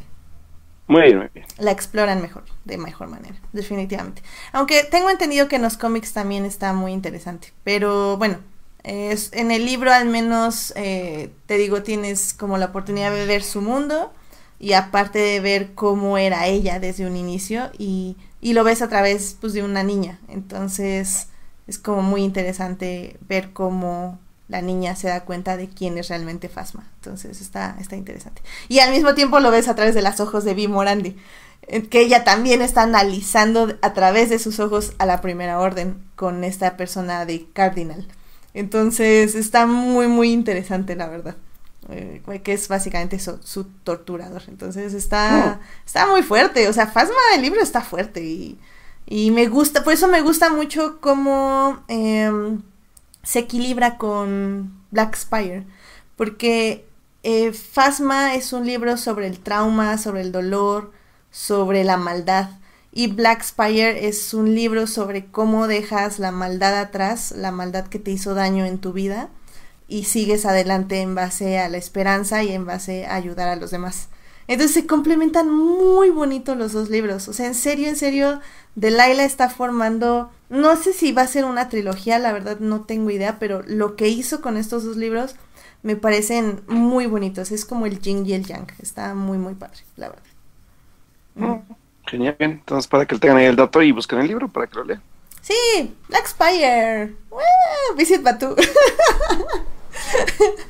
[SPEAKER 1] Muy bien, muy bien.
[SPEAKER 2] La exploran mejor, de mejor manera, definitivamente. Aunque tengo entendido que en los cómics también está muy interesante, pero bueno, es, en el libro al menos, eh, te digo, tienes como la oportunidad de ver su mundo y aparte de ver cómo era ella desde un inicio y, y lo ves a través pues, de una niña. Entonces es como muy interesante ver cómo la niña se da cuenta de quién es realmente Fasma. Entonces está, está interesante. Y al mismo tiempo lo ves a través de los ojos de Vi Morandi, que ella también está analizando a través de sus ojos a la primera orden con esta persona de Cardinal. Entonces está muy, muy interesante, la verdad. Eh, que es básicamente su, torturador. Entonces está, oh. está muy fuerte. O sea, Fasma del libro está fuerte y, y me gusta, por eso me gusta mucho cómo em, se equilibra con Black Spire. Porque eh, Fasma es un libro sobre el trauma, sobre el dolor, sobre la maldad. Y Black Spire es un libro sobre cómo dejas la maldad atrás, la maldad que te hizo daño en tu vida, y sigues adelante en base a la esperanza y en base a ayudar a los demás. Entonces se complementan muy bonito los dos libros. O sea, en serio, en serio, Delilah está formando, no sé si va a ser una trilogía, la verdad no tengo idea, pero lo que hizo con estos dos libros me parecen muy bonitos. Es como el yin y el yang. Está muy, muy padre, la verdad.
[SPEAKER 1] Mm. Genial, bien. Entonces, para que tengan ahí el dato y busquen el libro para que lo lean.
[SPEAKER 2] Sí, Black Spire. visit Batu.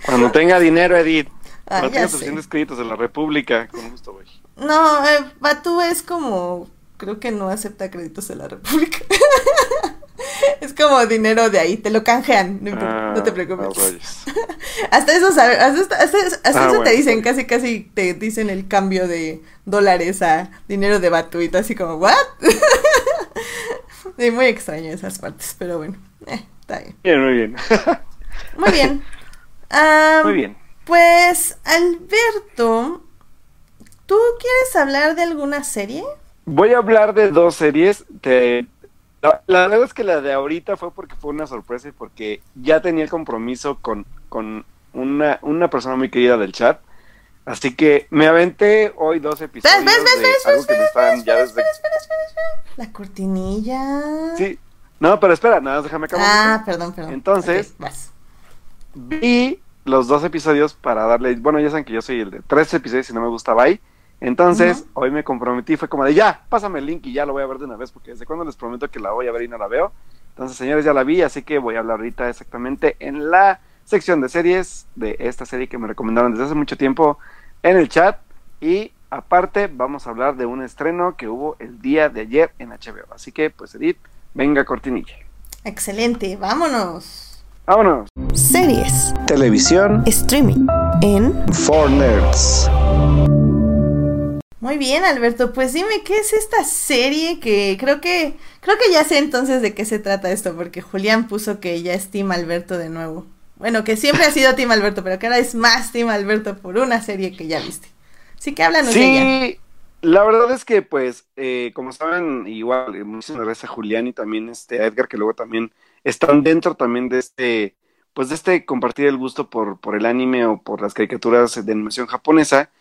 [SPEAKER 1] Cuando tenga dinero, Edith. Ah, Cuando tenga suficientes créditos de la República, con gusto voy.
[SPEAKER 2] No, eh, Batu es como. Creo que no acepta créditos de la República. es como dinero de ahí, te lo canjean, no, te ah, preocupes. hasta eso, hasta, hasta, ah, eso te dicen, casi casi te dicen el cambio de dólares a dinero de batuito, así como, ¿what? muy extraño esas partes, pero bueno, eh, está bien.
[SPEAKER 1] Bien, muy bien.
[SPEAKER 2] muy bien. Muy bien. Pues, Alberto, ¿tú quieres hablar de alguna serie?
[SPEAKER 1] Voy a hablar de dos series. La, verdad es que la de ahorita fue porque fue una sorpresa y porque ya tenía el compromiso con, con una, una persona muy querida del chat. Así que me aventé hoy dos episodios ¿Ves, ves, ves, algo que me estaban ya desde...
[SPEAKER 2] La cortinilla.
[SPEAKER 1] Sí. No, pero espera, nada, déjame acabar.
[SPEAKER 2] Ah, perdón, perdón.
[SPEAKER 1] Entonces, vi los dos episodios para darle... Bueno, ya saben que yo soy el de tres episodios y no me gusta bye. Entonces, hoy me comprometí, fue como de ya, pásame el link y ya lo voy a ver de una vez, porque desde cuando les prometo que la voy a ver y no la veo. Entonces, señores, ya la vi, así que voy a hablar ahorita exactamente en la sección de series de esta serie que me recomendaron desde hace mucho tiempo en el chat. Y aparte, vamos a hablar de un estreno que hubo el día de ayer en HBO. Así que, pues, Edith, venga cortinilla.
[SPEAKER 2] Excelente, vámonos.
[SPEAKER 1] Vámonos.
[SPEAKER 2] Series.
[SPEAKER 3] Televisión.
[SPEAKER 2] Streaming. En.
[SPEAKER 3] For Nerds.
[SPEAKER 2] Muy bien, Alberto. Pues dime, ¿qué es esta serie que creo que creo que ya sé entonces de qué se trata esto porque Julián puso que ya es Team Alberto de nuevo. Bueno, que siempre ha sido Team Alberto, pero que ahora es más Team Alberto por una serie que ya viste. Así que háblanos
[SPEAKER 1] sí, de ella. La verdad es que, pues, eh, como saben, igual, eh, muchísimas gracias a Julián y también este, a Edgar, que luego también están dentro también de este, pues, de este compartir el gusto por, por el anime o por las caricaturas de animación japonesa.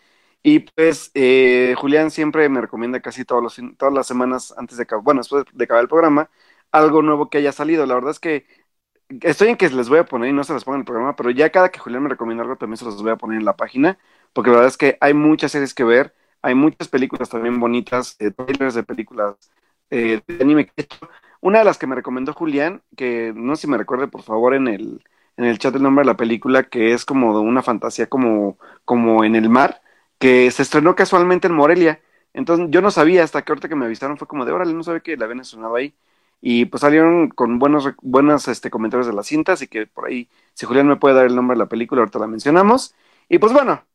[SPEAKER 1] Y pues eh, Julián siempre me recomienda casi todos los, todas las semanas antes de bueno, después de acabar el programa, algo nuevo que haya salido. La verdad es que estoy en que les voy a poner y no se los pongo en el programa, pero ya cada que Julián me recomienda algo también se los voy a poner en la página, porque la verdad es que hay muchas series que ver, hay muchas películas también bonitas, eh, trailers de películas eh, de anime que he hecho. Una de las que me recomendó Julián, que no sé si me recuerde por favor en el, en el chat el nombre de la película, que es como una fantasía como, como en el mar, que se estrenó casualmente en Morelia. Entonces yo no sabía, hasta que ahorita que me avisaron fue como de, órale, no sabía que la habían estrenado ahí. Y pues salieron con buenos, buenos este, comentarios de la cinta, así que por ahí, si Julián me puede dar el nombre de la película, ahorita la mencionamos. Y pues bueno,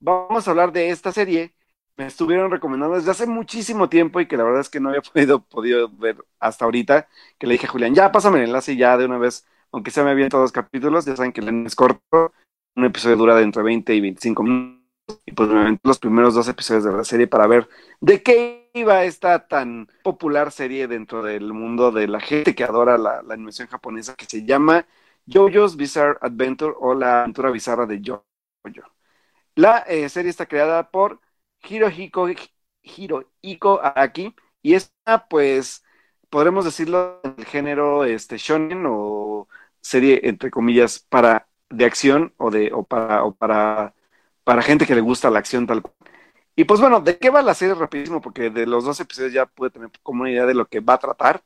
[SPEAKER 1] vamos a hablar de esta serie. Me estuvieron recomendando desde hace muchísimo tiempo y que la verdad es que no había podido, ver hasta ahorita, que le dije a Julián, ya pásame el enlace ya de una vez, aunque sea me habían todos los capítulos, ya saben que el es corto, un episodio dura de entre 20 y 25 minutos y pues me aventé los primeros dos episodios de la serie para ver de qué iba esta tan popular serie dentro del mundo de la gente que adora la, animación japonesa que se llama JoJo's Bizarre Adventure o la aventura bizarra de JoJo. La eh, serie está creada por Hirohiko, Hirohiko Araki y esta pues podremos decirlo el género este shonen o serie entre comillas para de acción o de o para o para para gente que le gusta la acción tal cual. Y pues bueno, ¿de qué va la serie rapidísimo? Porque de los dos episodios ya pude tener como una idea de lo que va a tratar.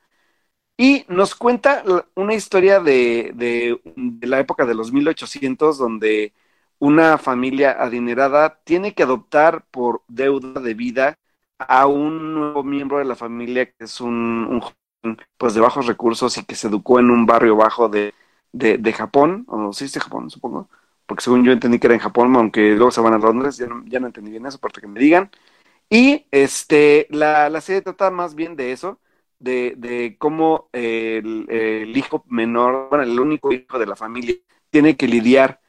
[SPEAKER 1] Y nos cuenta una historia de, de, la época de los 1800, donde una familia adinerada tiene que adoptar por deuda de vida a un nuevo miembro de la familia que es un, joven pues de bajos recursos y que se educó en un barrio bajo de, de, Japón, o sí, de Japón, supongo porque según yo entendí que era en Japón, aunque luego se van a Londres, ya no, ya no entendí bien eso, aparte que me digan. Y este, la, la serie trata más bien de eso, de, de cómo el, el, hijo menor, bueno, el único hijo de la familia, tiene que lidiar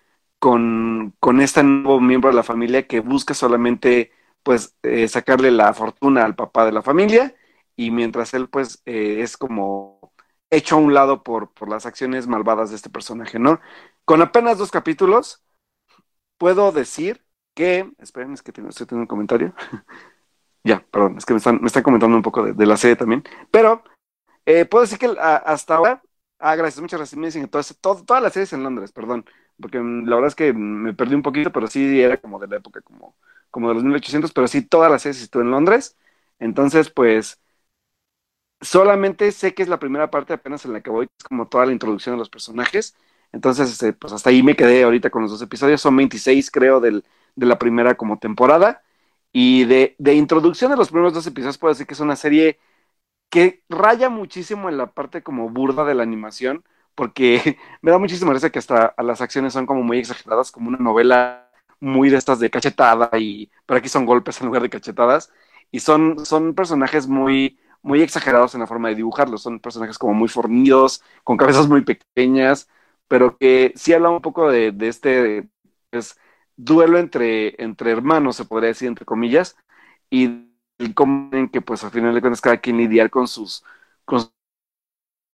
[SPEAKER 1] con, con este nuevo miembro de la familia que busca solamente, pues, eh, sacarle la fortuna al papá de la familia, y mientras él, pues, eh, es como hecho a un lado por, por las acciones malvadas de este personaje, ¿no? Con apenas dos capítulos, puedo decir que. Esperen, es que tengo, estoy teniendo un comentario. ya, perdón, es que me están, me están comentando un poco de, la serie también. Pero eh, puedo decir que hasta ahora. Ah, gracias, muchas gracias. Me dicen que todo, todas las series en Londres, perdón. Porque mm, la verdad es que me perdí un poquito, pero sí era como de la época, como, como de los 1800, pero sí todas las series estuve en Londres. Entonces, pues, solamente sé que es la primera parte apenas en la que voy, es como toda la introducción de los personajes. Entonces, este, pues hasta ahí me quedé ahorita con los dos episodios. Son 26, creo, del, de la primera como temporada. Y de, de introducción de los primeros dos episodios, puedo decir que es una serie que raya muchísimo en la parte como burda de la animación, porque me da muchísima risa que hasta las acciones son como muy exageradas, como una novela muy de estas de cachetada, y pero aquí son golpes en lugar de cachetadas, y son, son personajes muy, muy exagerados en la forma de dibujarlos, son personajes como muy fornidos, con cabezas muy pequeñas, pero que sí habla un poco de, este pues, duelo entre, entre hermanos, se podría decir, entre comillas, y el cómo en que, pues, al final de cuentas, cada quien lidiar con sus,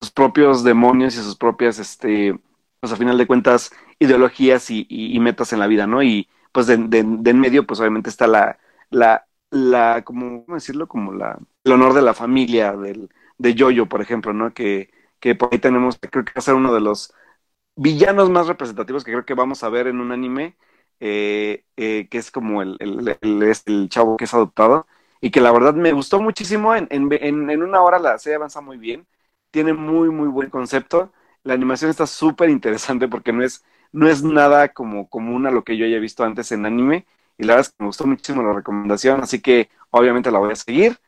[SPEAKER 1] sus propios demonios y sus propias, este, pues, a final de cuentas, ideologías y, metas en la vida, ¿no? Y, pues, de, en medio, pues, obviamente está la, la, la, como, ¿cómo decirlo? Como la, el honor de la familia, del, de Yoyo, por ejemplo, ¿no? Que, que por ahí tenemos, creo que va a ser uno de los villanos más representativos que creo que vamos a ver en un anime, eh, eh, que es como el, el, chavo que es adoptado, y que la verdad me gustó muchísimo. En, en, en una hora la serie avanza muy bien, tiene muy, muy buen concepto. La animación está súper interesante porque no es, no es nada como común a lo que yo haya visto antes en anime. Y la verdad es que me gustó muchísimo la recomendación, así que obviamente la voy a seguir.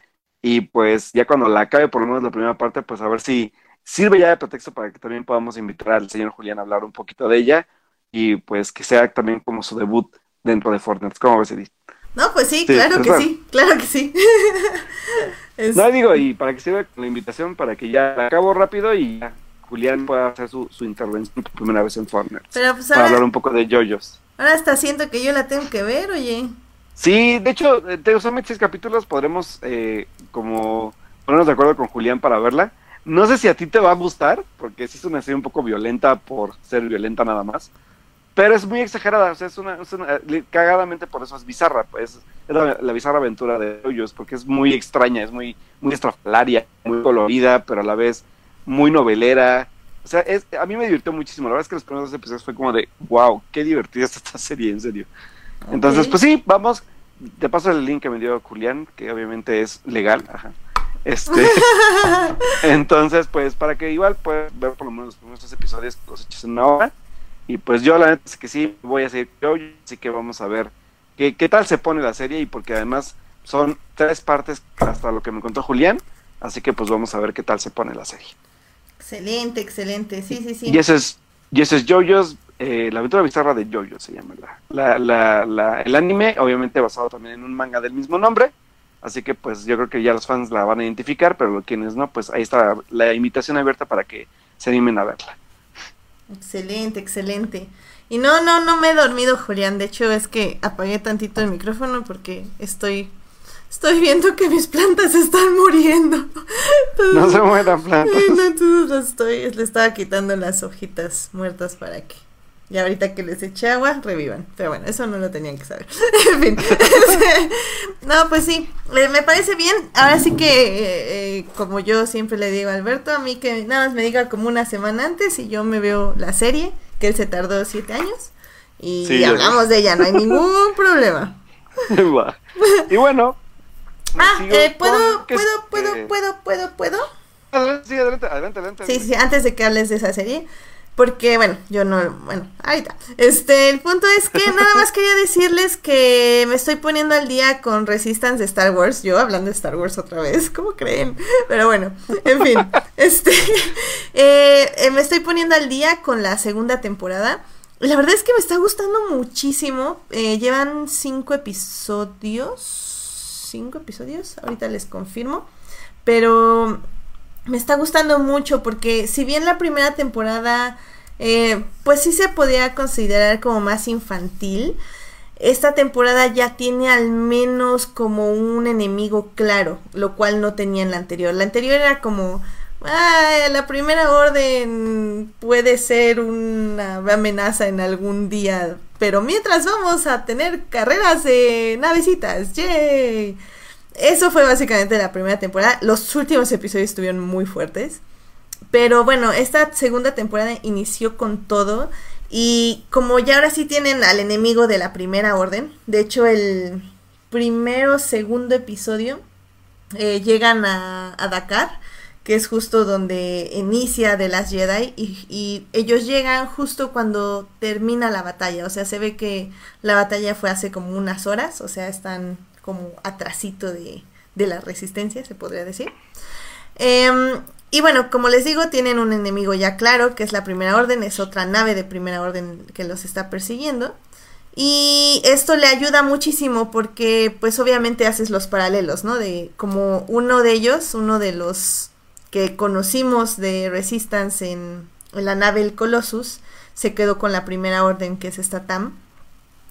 [SPEAKER 1] Y pues ya cuando la acabe, por lo menos la primera parte, pues a ver si, sirve ya de pretexto para que también podamos invitar al señor Julián a hablar un poquito de ella y pues que sea también como su debut dentro de Fortnite. ¿Cómo ves, Edith?
[SPEAKER 2] No, pues sí, claro que sí, claro que sí.
[SPEAKER 1] No, digo, y para que sirva la invitación, para que ya la acabo rápido y ya Julián pueda hacer su, su intervención por primera vez en Fortnite. Pero pues para hablar un poco de JoJo's.
[SPEAKER 2] Ahora está siento que yo la tengo que ver, oye.
[SPEAKER 1] Sí, de hecho, de solamente seis capítulos podremos eh, como ponernos de acuerdo con Julián para verla. No sé si a ti te va a gustar, porque sí es una serie un poco violenta por ser violenta nada más. Pero es muy exagerada, o sea, es una, cagadamente por eso es bizarra, pues es la, bizarra aventura de ellos, porque es muy extraña, es muy, muy estrafalaria, muy colorida, pero a la vez muy novelera. O sea, es, a mí me divirtió muchísimo. La verdad es que los primeros dos episodios fue como de, wow, qué divertida está esta serie, en serio. Entonces, pues sí, vamos. Te paso el link que me dio Julián, que obviamente es legal. Ajá. Este, entonces, pues para que igual puedas ver por lo menos los primeros episodios los eches en una hora. Y pues yo la neta es que sí voy a seguir yo, así que vamos a ver qué, qué tal se pone la serie y porque además son tres partes hasta lo que me contó Julián, así que pues vamos a ver qué tal se pone la serie.
[SPEAKER 2] Excelente, excelente, sí, sí, sí.
[SPEAKER 1] Y ese es, y ese es JoJo's, eh, la aventura bizarra de JoJo se llama la, la, la, la- el anime, obviamente basado también en un manga del mismo nombre, así que pues yo creo que ya los fans la van a identificar, pero quienes no, pues ahí está la invitación abierta para que se animen a verla.
[SPEAKER 2] Excelente, excelente. Y no, no, no me he dormido, Julián. De hecho, es que apagué tantito el micrófono porque estoy, estoy viendo que mis plantas están muriendo.
[SPEAKER 1] No se mueran plantas.
[SPEAKER 2] No, entonces estoy, le estaba quitando las hojitas muertas para que. Y ahorita que les eché agua, revivan. Pero bueno, eso no lo tenían que saber. en fin. no, pues sí, eh, me parece bien. Ahora sí que, eh, eh, como yo siempre le digo a Alberto, a mí que nada más me diga como una semana antes y yo me veo la serie, que él se tardó siete años. Y
[SPEAKER 1] Sí,
[SPEAKER 2] hablamos de ella, no hay ningún problema.
[SPEAKER 1] Y bueno.
[SPEAKER 2] Ah, eh, ¿puedo, puedo, puedo, puedo, puedo, puedo?
[SPEAKER 1] adelante, sí, adelante, adelante, adelante.
[SPEAKER 2] Sí, sí, antes de que hables de esa serie. Porque, bueno, yo no, bueno, ahorita. Este, el punto es que nada más quería decirles que me estoy poniendo al día con Resistance de Star Wars. Yo hablando de Star Wars otra vez, ¿cómo creen? Pero bueno, en fin, este, eh, eh, me estoy poniendo al día con la segunda temporada. La verdad es que me está gustando muchísimo. Eh, llevan cinco episodios. Cinco episodios, ahorita les confirmo. Pero me está gustando mucho porque si bien la primera temporada eh, pues sí se podía considerar como más infantil, esta temporada ya tiene al menos como un enemigo claro, lo cual no tenía en la anterior. La anterior era como, ah, la primera orden puede ser una amenaza en algún día, pero mientras vamos a tener carreras de navecitas, ¡yay! Eso fue básicamente la primera temporada. Los últimos episodios estuvieron muy fuertes. Pero bueno, esta segunda temporada inició con todo. Y como ya ahora sí tienen al enemigo de la primera orden. De hecho, el primero, segundo episodio eh, llegan a, a Dakar. Que es justo donde inicia The Last Jedi. Y, y ellos llegan justo cuando termina la batalla. O sea, se ve que la batalla fue hace como unas horas. O sea, están como atrasito de, de la resistencia, se podría decir. Em, y bueno, como les digo, tienen un enemigo ya claro, que es la primera orden, es otra nave de primera orden que los está persiguiendo. Y esto le ayuda muchísimo porque pues obviamente haces los paralelos, ¿no? De como uno de ellos, uno de los que conocimos de Resistance en, en la nave El Colossus, se quedó con la primera orden que es esta TAM.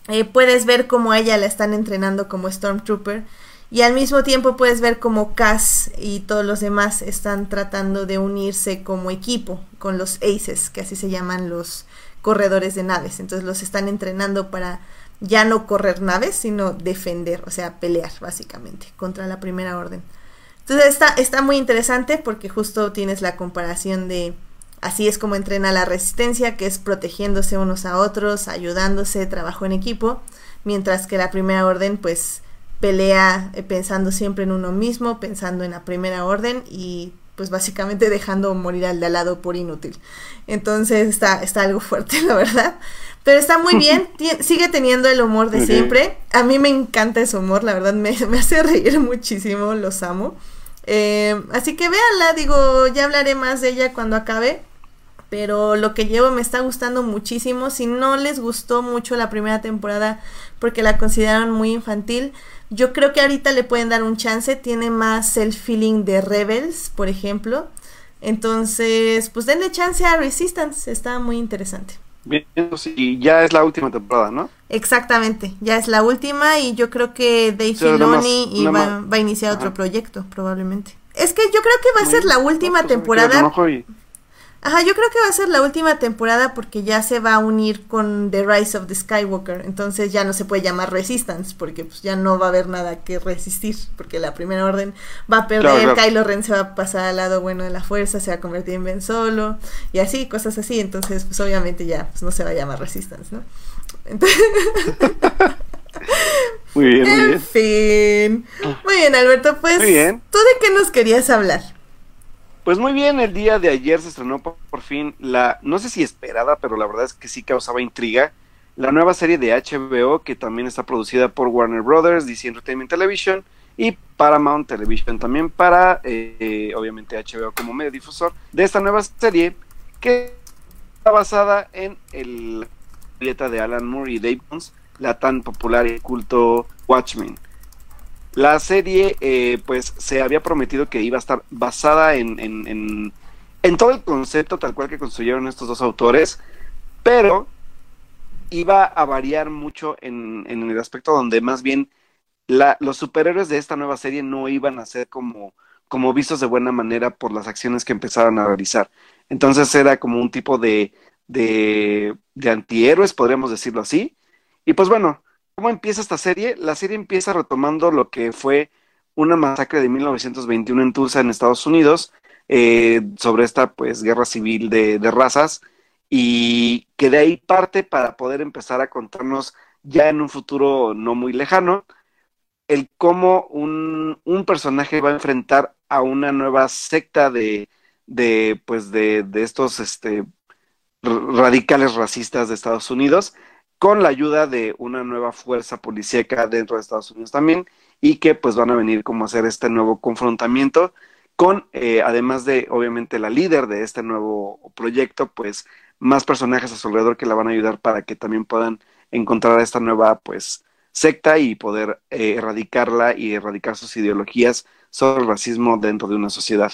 [SPEAKER 2] Eh, puedes ver cómo a ella la están entrenando como Stormtrooper y al mismo tiempo puedes ver cómo Cass y todos los demás están tratando de unirse como equipo con los Aces, que así se llaman los corredores de naves. Entonces los están entrenando para ya no correr naves, sino defender, o sea, pelear básicamente contra la primera orden. Entonces está, está muy interesante porque justo tienes la comparación de así es como entrena la resistencia, que es protegiéndose unos a otros, ayudándose, trabajo en equipo, mientras que la primera orden pues pelea eh, pensando siempre en uno mismo, pensando en la primera orden y pues básicamente dejando morir al de al lado por inútil. Entonces está, está algo fuerte, la verdad. Pero está muy bien, sigue teniendo el humor de siempre. A mí me encanta ese humor, la verdad me, me hace reír muchísimo, los amo. Eh, así que véanla, digo, ya hablaré más de ella cuando acabe. Pero lo que llevo me está gustando muchísimo. Si no les gustó mucho la primera temporada porque la consideraron muy infantil, yo creo que ahorita le pueden dar un chance. Tiene más el feeling de Rebels, por ejemplo. Entonces, pues denle chance a Resistance. Está muy interesante.
[SPEAKER 1] Bien, y ya es la última temporada, ¿no?
[SPEAKER 2] Exactamente, ya es la última y yo creo que Dave
[SPEAKER 1] Sí,
[SPEAKER 2] Filoni va, va a iniciar otro proyecto, probablemente. Es que yo creo que va a ser la última
[SPEAKER 1] pues,
[SPEAKER 2] temporada. Ajá, yo creo que va a ser la última temporada porque ya se va a unir con The Rise of the Skywalker. Entonces ya no se puede llamar Resistance porque pues ya no va a haber nada que resistir. Porque la primera orden va a perder,
[SPEAKER 1] Claro, claro.
[SPEAKER 2] Kylo Ren se va a pasar al lado bueno de la fuerza, se va a convertir en Ben Solo y así, cosas así. Entonces pues obviamente ya pues, no se va a llamar Resistance, ¿no? Entonces...
[SPEAKER 1] Muy bien, muy
[SPEAKER 2] En
[SPEAKER 1] bien.
[SPEAKER 2] fin. Muy bien, Alberto, pues,
[SPEAKER 1] Muy bien.
[SPEAKER 2] ¿tú de qué nos querías hablar?
[SPEAKER 1] Pues muy bien, el día de ayer se estrenó por, fin la, no sé si esperada, pero la verdad es que sí causaba intriga, la nueva serie de HBO que también está producida por Warner Brothers, DC Entertainment Television y Paramount Television también para, eh, obviamente, HBO como medio difusor de esta nueva serie que está basada en el dieta de Alan Moore y Dave Jones, la tan popular y culto Watchmen. La serie, eh, pues, se había prometido que iba a estar basada en, en, en, todo el concepto tal cual que construyeron estos dos autores, pero iba a variar mucho en, en el aspecto donde más bien los superhéroes de esta nueva serie no iban a ser como, como vistos de buena manera por las acciones que empezaron a realizar. Entonces era como un tipo de, de, de antihéroes, podríamos decirlo así. Y pues bueno, ¿cómo empieza esta serie? La serie empieza retomando lo que fue una masacre de 1921 en Tulsa, en Estados Unidos, eh, sobre esta pues guerra civil de, de razas, y que de ahí parte para poder empezar a contarnos ya en un futuro no muy lejano, el cómo un, un personaje va a enfrentar a una nueva secta de, de pues de, de estos este, radicales racistas de Estados Unidos, con la ayuda de una nueva fuerza policíaca dentro de Estados Unidos también, y que pues van a venir como a hacer este nuevo confrontamiento con, eh, además de obviamente la líder de este nuevo proyecto, pues más personajes a su alrededor que la van a ayudar para que también puedan encontrar a esta nueva pues secta y poder eh, erradicarla y erradicar sus ideologías sobre el racismo dentro de una sociedad.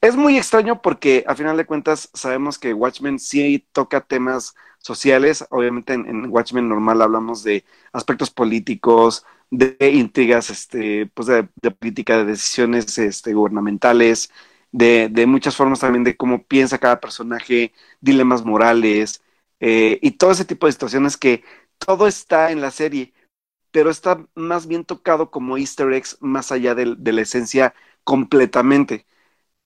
[SPEAKER 1] Es muy extraño porque a final de cuentas sabemos que Watchmen sí toca temas sociales, obviamente en, en Watchmen normal hablamos de aspectos políticos, de intrigas, este, pues de, política, de decisiones este, gubernamentales, de, de, muchas formas también de cómo piensa cada personaje, dilemas morales eh, y todo ese tipo de situaciones que todo está en la serie, pero está más bien tocado como easter eggs más allá de la esencia completamente.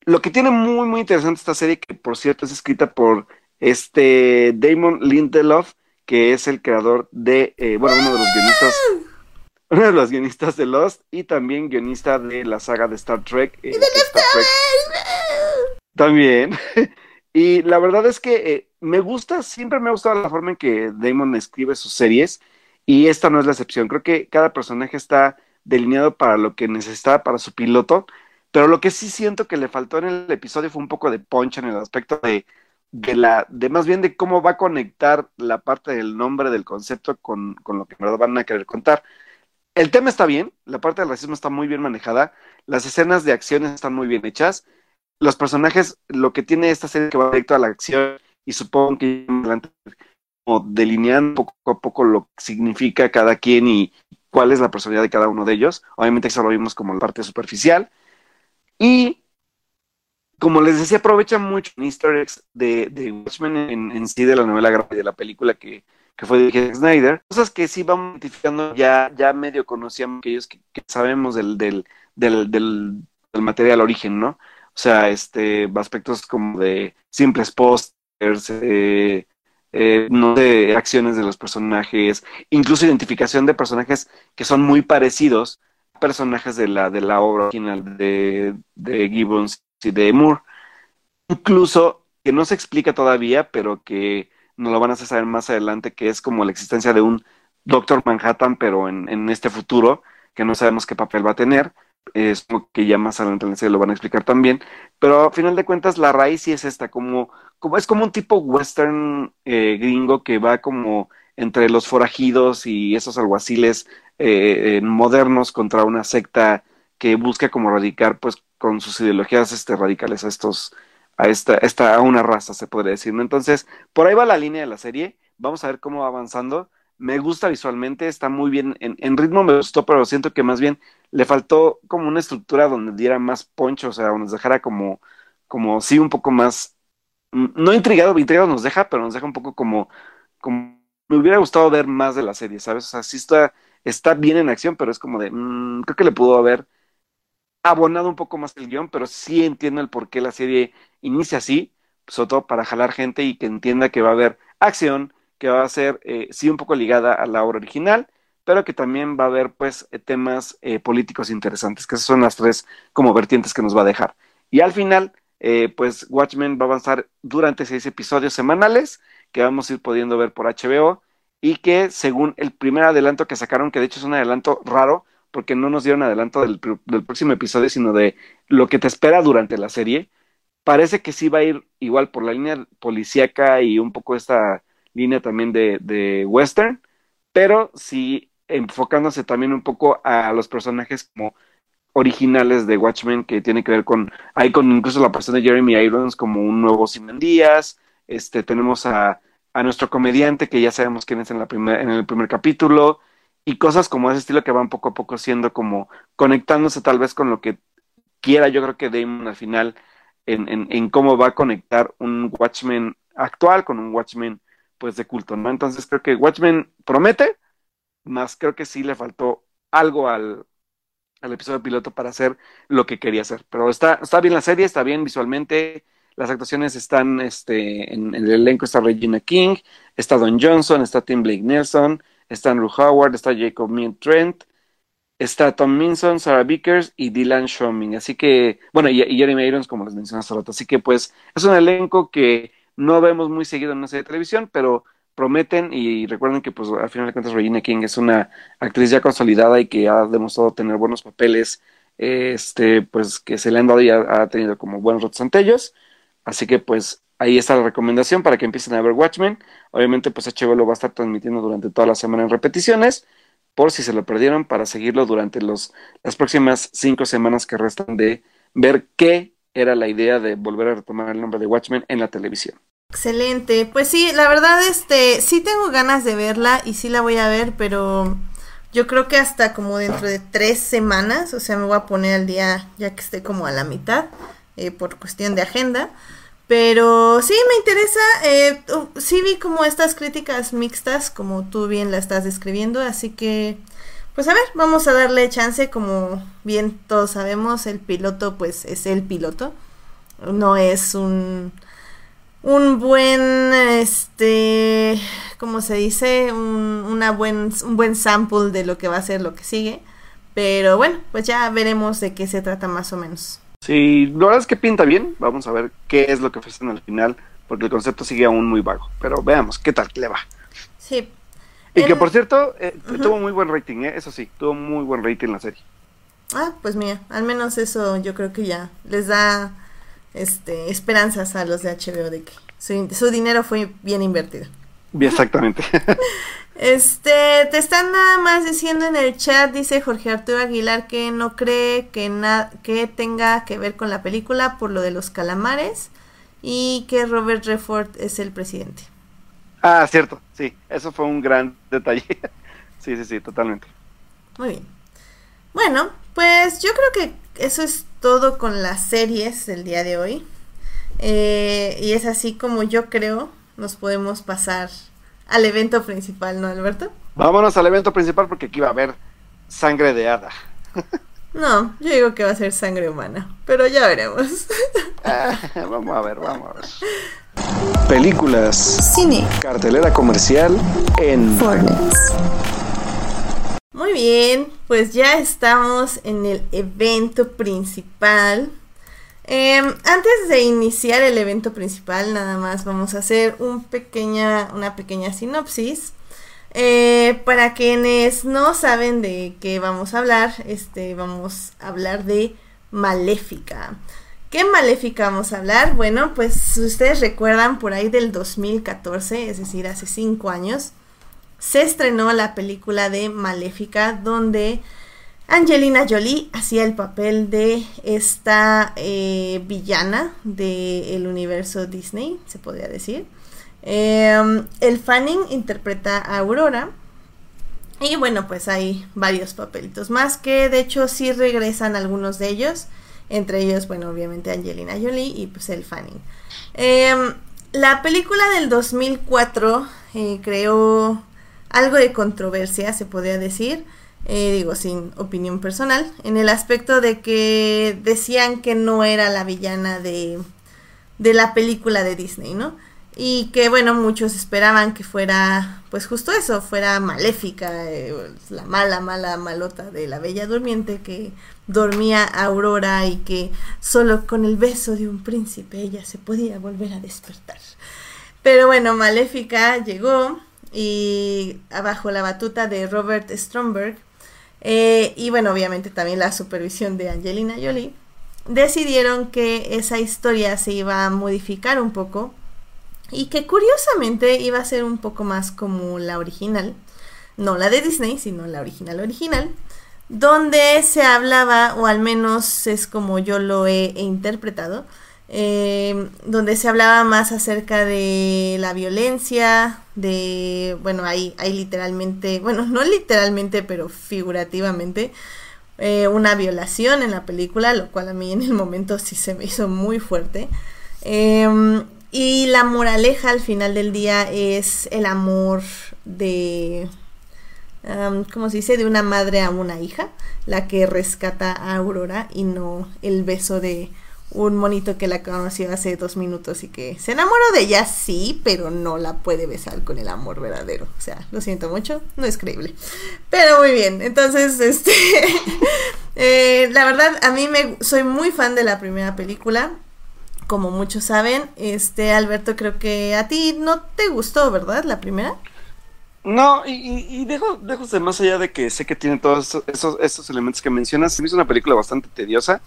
[SPEAKER 1] Lo que tiene muy, muy interesante esta serie, que por cierto es escrita por este Damon Lindelof, que es el creador de, eh, bueno, uno de los guionistas uno de los guionistas de Lost y también guionista de la saga de Star Trek. Eh,
[SPEAKER 2] ¡Y de
[SPEAKER 1] Star Trek. También. y la verdad es que eh, me gusta, siempre me ha gustado la forma en que Damon escribe sus series y esta no es la excepción. Creo que cada personaje está delineado para lo que necesitaba para su piloto, pero lo que sí siento que le faltó en el episodio fue un poco de punch en el aspecto de, de la, de más bien de cómo va a conectar la parte del nombre del concepto con, con lo que en van a querer contar. El tema está bien, la parte del racismo está muy bien manejada, las escenas de acción están muy bien hechas, los personajes, lo que tiene esta serie que va directo a la acción y supongo que como delineando poco a poco lo que significa cada quien y cuál es la personalidad de cada uno de ellos. Obviamente eso lo vimos como la parte superficial. Y como les decía, aprovechan mucho easter eggs de, de Watchmen en, en, sí de la novela de la película que, que fue dirigida Snyder, cosas que sí vamos identificando, ya, ya medio conocíamos aquellos que, que sabemos del, del, del, del, material origen, ¿no? O sea, este, aspectos como de simples pósters, eh, eh, no sé, acciones de los personajes, incluso identificación de personajes que son muy parecidos a personajes de la, de la obra original de, de Gibbons y de Moore. Incluso que no se explica todavía, pero que nos lo van a hacer saber más adelante, que es como la existencia de un Doctor Manhattan, pero en, en este futuro, que no sabemos qué papel va a tener. Es como que ya más adelante lo van a explicar también. Pero a final de cuentas, la raíz sí es esta, como, como es como un tipo western eh, gringo que va como entre los forajidos y esos alguaciles eh, modernos contra una secta que busca como radicar pues con sus ideologías este, radicales a estos a esta, esta a una raza se podría decir entonces por ahí va la línea de la serie vamos a ver cómo va avanzando. Me gusta visualmente está muy bien en, en, ritmo me gustó pero siento que más bien le faltó como una estructura donde diera más poncho o sea donde nos dejara como como sí un poco más no intrigado intrigado nos deja pero nos deja un poco como como me hubiera gustado ver más de la serie sabes o sea sí está está bien en acción pero es como de mmm, creo que le pudo haber abonado un poco más el guion, pero sí entiendo el por qué la serie inicia así, sobre todo para jalar gente y que entienda que va a haber acción, que va a ser, eh, sí, un poco ligada a la obra original, pero que también va a haber pues eh, temas eh, políticos interesantes, que esas son las tres como vertientes que nos va a dejar. Y al final, eh, pues Watchmen va a avanzar durante seis episodios semanales que vamos a ir pudiendo ver por HBO y que según el primer adelanto que sacaron, que de hecho es un adelanto raro, porque no nos dieron adelanto del, próximo episodio, sino de lo que te espera durante la serie, parece que sí va a ir igual por la línea policíaca y un poco esta línea también de, western, pero sí enfocándose también un poco a los personajes como originales de Watchmen que tiene que ver con, hay con incluso la persona de Jeremy Irons como un nuevo Simon Díaz, este, tenemos a, a nuestro comediante que ya sabemos quién es en el primer capítulo, y cosas como ese estilo que van poco a poco siendo como conectándose tal vez con lo que quiera yo creo que Damon al final en, en, cómo va a conectar un Watchmen actual con un Watchmen pues de culto, ¿no? Entonces creo que Watchmen promete, más creo que sí le faltó algo al, al episodio piloto para hacer lo que quería hacer. Pero está, está bien la serie, está bien visualmente, las actuaciones están este, en, en el elenco, está Regina King, está Don Johnson, está Tim Blake Nelson, está Andrew Howard, está Jacob Mead Trent, está Tom Minson, Sarah Vickers y Dylan Shoming. Así que, bueno, y, Jeremy Irons, como les mencioné hace rato. Así que, pues, es un elenco que no vemos muy seguido en una serie de televisión, pero prometen y recuerden que, pues, al final de cuentas, Regina King es una actriz ya consolidada y que ha demostrado tener buenos papeles, este, pues, que se le han dado y ha, ha tenido como buenos rotos ante ellos. Así que, pues, ahí está la recomendación para que empiecen a ver Watchmen. Obviamente, pues HBO lo va a estar transmitiendo durante toda la semana en repeticiones, por si se lo perdieron, para seguirlo durante los, las próximas cinco semanas que restan de ver qué era la idea de volver a retomar el nombre de Watchmen en la televisión.
[SPEAKER 2] Excelente, pues sí, la verdad, este, sí tengo ganas de verla y sí la voy a ver, pero yo creo que hasta como dentro de tres semanas, o sea, me voy a poner al día ya que esté como a la mitad, eh, por cuestión de agenda. Pero sí, me interesa. Eh, sí vi como estas críticas mixtas, como tú bien la estás describiendo. Así que, pues a ver, vamos a darle chance. Como bien todos sabemos, el piloto, pues es el piloto. No es un, un buen, este, ¿cómo se dice? Un, una buen, un buen sample de lo que va a ser lo que sigue. Pero bueno, pues ya veremos de qué se trata más o menos.
[SPEAKER 1] Sí, la verdad es que pinta bien. Vamos a ver qué es lo que ofrecen al final, porque el concepto sigue aún muy vago. Pero veamos qué tal le va.
[SPEAKER 2] Sí.
[SPEAKER 1] Y que por cierto, eh, tuvo muy buen rating, ¿eh? eso sí, tuvo muy buen rating la serie.
[SPEAKER 2] Ah, pues mira, al menos eso yo creo que ya les da este esperanzas a los de HBO de que su, su dinero fue bien invertido.
[SPEAKER 1] Bien, Exactamente.
[SPEAKER 2] Este, te están nada más diciendo en el chat, dice Jorge Arturo Aguilar que no cree que na- que tenga que ver con la película por lo de los calamares y que Robert Redford es el presidente.
[SPEAKER 1] ah, cierto, sí, eso fue un gran detalle. sí, sí, sí, totalmente.
[SPEAKER 2] Muy bien. Bueno, pues yo creo que eso es todo con las series del día de hoy. Eh, y es así como yo creo nos podemos pasar al evento principal, ¿no, Alberto?
[SPEAKER 1] Vámonos al evento principal porque aquí va a haber sangre de hada.
[SPEAKER 2] No, yo digo que va a ser sangre humana, pero ya veremos.
[SPEAKER 1] Ah, vamos a ver, vamos a ver.
[SPEAKER 3] Películas,
[SPEAKER 4] Cine.
[SPEAKER 3] cartelera comercial en
[SPEAKER 4] Fortnite.
[SPEAKER 2] Muy bien, pues ya estamos en el evento principal. Eh, antes de iniciar el evento principal, nada más vamos a hacer un pequeña, una pequeña sinopsis. Eh, para quienes no saben de qué vamos a hablar, este, vamos a hablar de Maléfica. ¿Qué Maléfica vamos a hablar? Bueno, pues si ustedes recuerdan por ahí del 2014, es decir, hace cinco años, se estrenó la película de Maléfica donde Angelina Jolie hacía el papel de esta eh, villana del universo Disney, se podría decir. Eh, el Fanning interpreta a Aurora. Y bueno, pues hay varios papelitos más que de hecho sí regresan algunos de ellos. Entre ellos, bueno, obviamente Angelina Jolie y pues el Fanning. Eh, la película del 2004 eh, creó algo de controversia, se podría decir, eh, digo sin opinión personal, en el aspecto de que decían que no era la villana de, de la película de Disney, ¿no? y que bueno, muchos esperaban que fuera pues justo eso, fuera maléfica, eh, la mala, mala, malota de la Bella Durmiente que dormía Aurora y que solo con el beso de un príncipe ella se podía volver a despertar. Pero bueno, Maléfica llegó y bajo la batuta de Robert Stromberg eh, y bueno, obviamente también la supervisión de Angelina Jolie, decidieron que esa historia se iba a modificar un poco y que curiosamente iba a ser un poco más como la original, no la de Disney, sino la original original, donde se hablaba, o al menos es como yo lo he, interpretado, eh, donde se hablaba más acerca de la violencia, de, bueno, hay, hay literalmente, bueno, no literalmente, pero figurativamente, eh, una violación en la película, lo cual a mí en el momento sí se me hizo muy fuerte. Em, y la moraleja al final del día es el amor de, um, ¿cómo se dice? De una madre a una hija, la que rescata a Aurora y no el beso de un monito que la conoció hace dos minutos y que se enamoró de ella, sí, pero no la puede besar con el amor verdadero. O sea, lo siento mucho, no es creíble. Pero muy bien, entonces, este, eh, la verdad, a mí me soy muy fan de la primera película como muchos saben, este Alberto, creo que a ti no te gustó, ¿verdad? La primera.
[SPEAKER 1] No, y, dejo, dejo de más allá de que sé que tiene todos esos, esos, elementos que mencionas, se me hizo una película bastante tediosa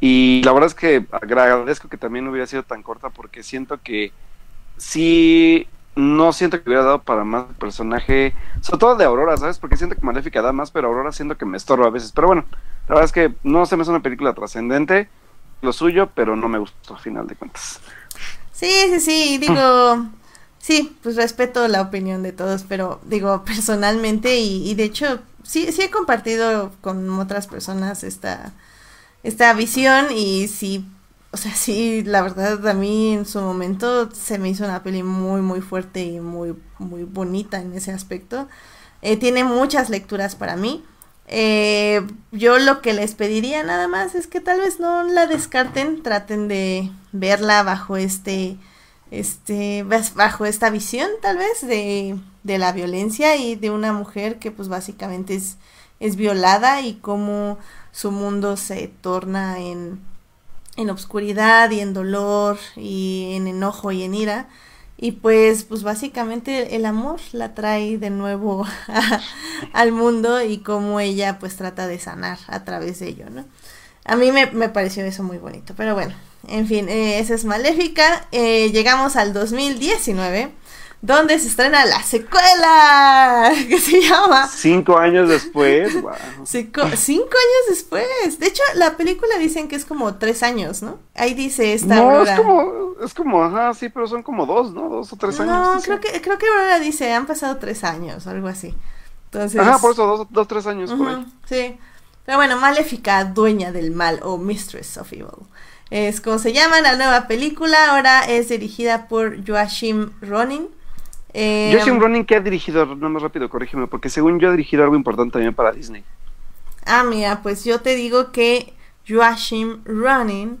[SPEAKER 1] y la verdad es que agradezco que también hubiera sido tan corta porque siento que sí, no siento que hubiera dado para más personaje, sobre todo de Aurora, ¿sabes? Porque siento que Maléfica da más, pero Aurora siento que me estorba a veces. Pero bueno, la verdad es que no se me hace una película trascendente lo suyo, pero no me gustó a final de cuentas.
[SPEAKER 2] Sí, sí, sí, digo, sí, pues respeto la opinión de todos, pero digo, personalmente y, de hecho, sí, sí he compartido con otras personas esta, esta visión y sí, o sea, sí, la verdad a mí en su momento se me hizo una peli muy, muy fuerte y muy, muy bonita en ese aspecto. Eh, tiene muchas lecturas para mí. Eh, yo lo que les pediría nada más es que tal vez no la descarten, traten de verla bajo este, este, bajo esta visión tal vez de, de la violencia y de una mujer que pues básicamente es, es violada y cómo su mundo se torna en, en obscuridad y en dolor y en enojo y en ira. Y pues, pues básicamente el amor la trae de nuevo al mundo y cómo ella pues trata de sanar a través de ello, ¿no? A mí me, me pareció eso muy bonito, pero bueno, en fin, eh, esa es Maléfica. Eh, llegamos al 2019 donde se estrena la secuela que se llama
[SPEAKER 1] Cinco años después.
[SPEAKER 2] cinco, años después. De hecho, la película dicen que es como tres años, ¿no? Ahí dice esta.
[SPEAKER 1] No, es como, es como, ajá, sí, pero son como dos, ¿no? Dos o tres años.
[SPEAKER 2] No, creo que, creo que Aurora dice, han pasado tres años, algo así. Entonces.
[SPEAKER 1] Ajá, por eso dos, dos tres años por ahí.
[SPEAKER 2] Sí. Pero bueno, Maléfica, dueña del mal o Mistress of Evil. Es como se llama la nueva película. Ahora es dirigida por Joachim Ronin.
[SPEAKER 1] Eh, Joachim Ronin, ¿qué ha dirigido? No más rápido, corrígeme, porque según yo ha dirigido algo importante también para Disney.
[SPEAKER 2] Ah, mira, pues yo te digo que Joachim Ronin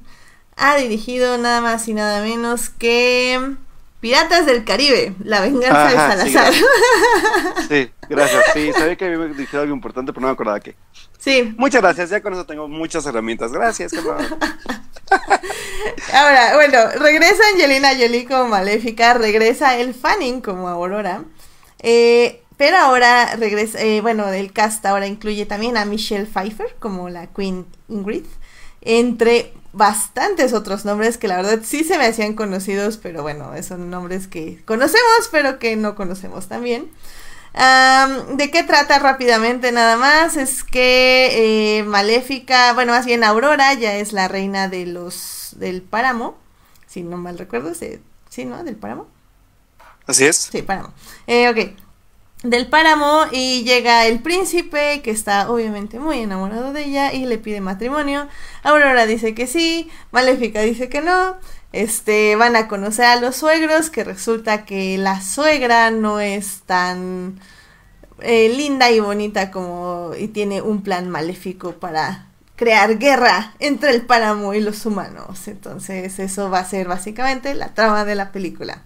[SPEAKER 2] ha dirigido nada más y nada menos que Piratas del Caribe, La venganza de Salazar.
[SPEAKER 1] Sí gracias. Sí, sabía que había dirigido algo importante, pero no me acordaba qué.
[SPEAKER 2] Sí.
[SPEAKER 1] Muchas gracias, ya con eso tengo muchas herramientas. Gracias,
[SPEAKER 2] Ahora, bueno, regresa Angelina Jolie como Maléfica, regresa el Fanning como Aurora. Eh, pero ahora regresa, eh, bueno, el cast ahora incluye también a Michelle Pfeiffer como la Queen Ingrid, entre bastantes otros nombres que la verdad sí se me hacían conocidos, pero bueno, son nombres que conocemos, pero que no conocemos también. ¿De qué trata rápidamente nada más? Es que eh, Maléfica, bueno, más bien Aurora ya es la reina de los del páramo, si no mal recuerdo, sí, ¿sí ¿no? Del páramo.
[SPEAKER 1] Así es.
[SPEAKER 2] Sí, páramo. Eh, ok. Del páramo y llega el príncipe que está obviamente muy enamorado de ella y le pide matrimonio. Aurora dice que sí, Maléfica dice que no este, van a conocer a los suegros, que resulta que la suegra no es tan eh, linda y bonita como y tiene un plan maléfico para crear guerra entre el páramo y los humanos. Entonces eso va a ser básicamente la trama de la película.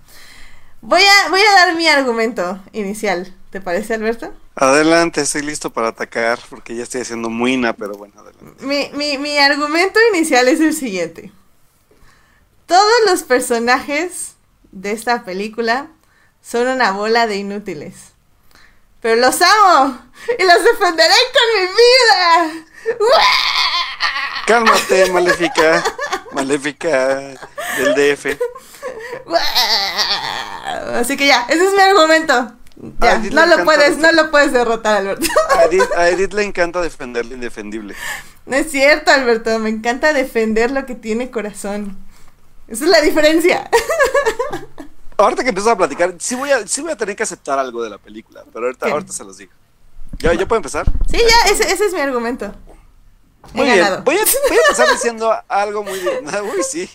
[SPEAKER 2] Voy a, voy a dar mi argumento inicial. ¿Te parece, Alberto?
[SPEAKER 1] Adelante, estoy listo para atacar porque ya estoy haciendo muina, pero bueno, adelante.
[SPEAKER 2] Mi, mi, mi argumento inicial es el siguiente. Todos los personajes de esta película son una bola de inútiles. Pero los amo y los defenderé con mi vida.
[SPEAKER 1] Cálmate, maléfica. Maléfica del DF.
[SPEAKER 2] Así que ya, ese es mi argumento. Ya, no lo puedes, no lo puedes derrotar, Alberto.
[SPEAKER 1] A Edith, a Edith, le encanta defender lo indefendible.
[SPEAKER 2] No es cierto, Alberto. Me encanta defender lo que tiene corazón. Esa es la diferencia.
[SPEAKER 1] Ahorita que empiezo a platicar, sí voy a, sí voy a tener que aceptar algo de la película, pero ahorita, ahorita se los digo. ¿Ya, ¿Ya puedo empezar?
[SPEAKER 2] Sí, ya, ese, ese es mi argumento.
[SPEAKER 1] Muy bien, voy a, voy a empezar diciendo algo muy bien. Uy, sí.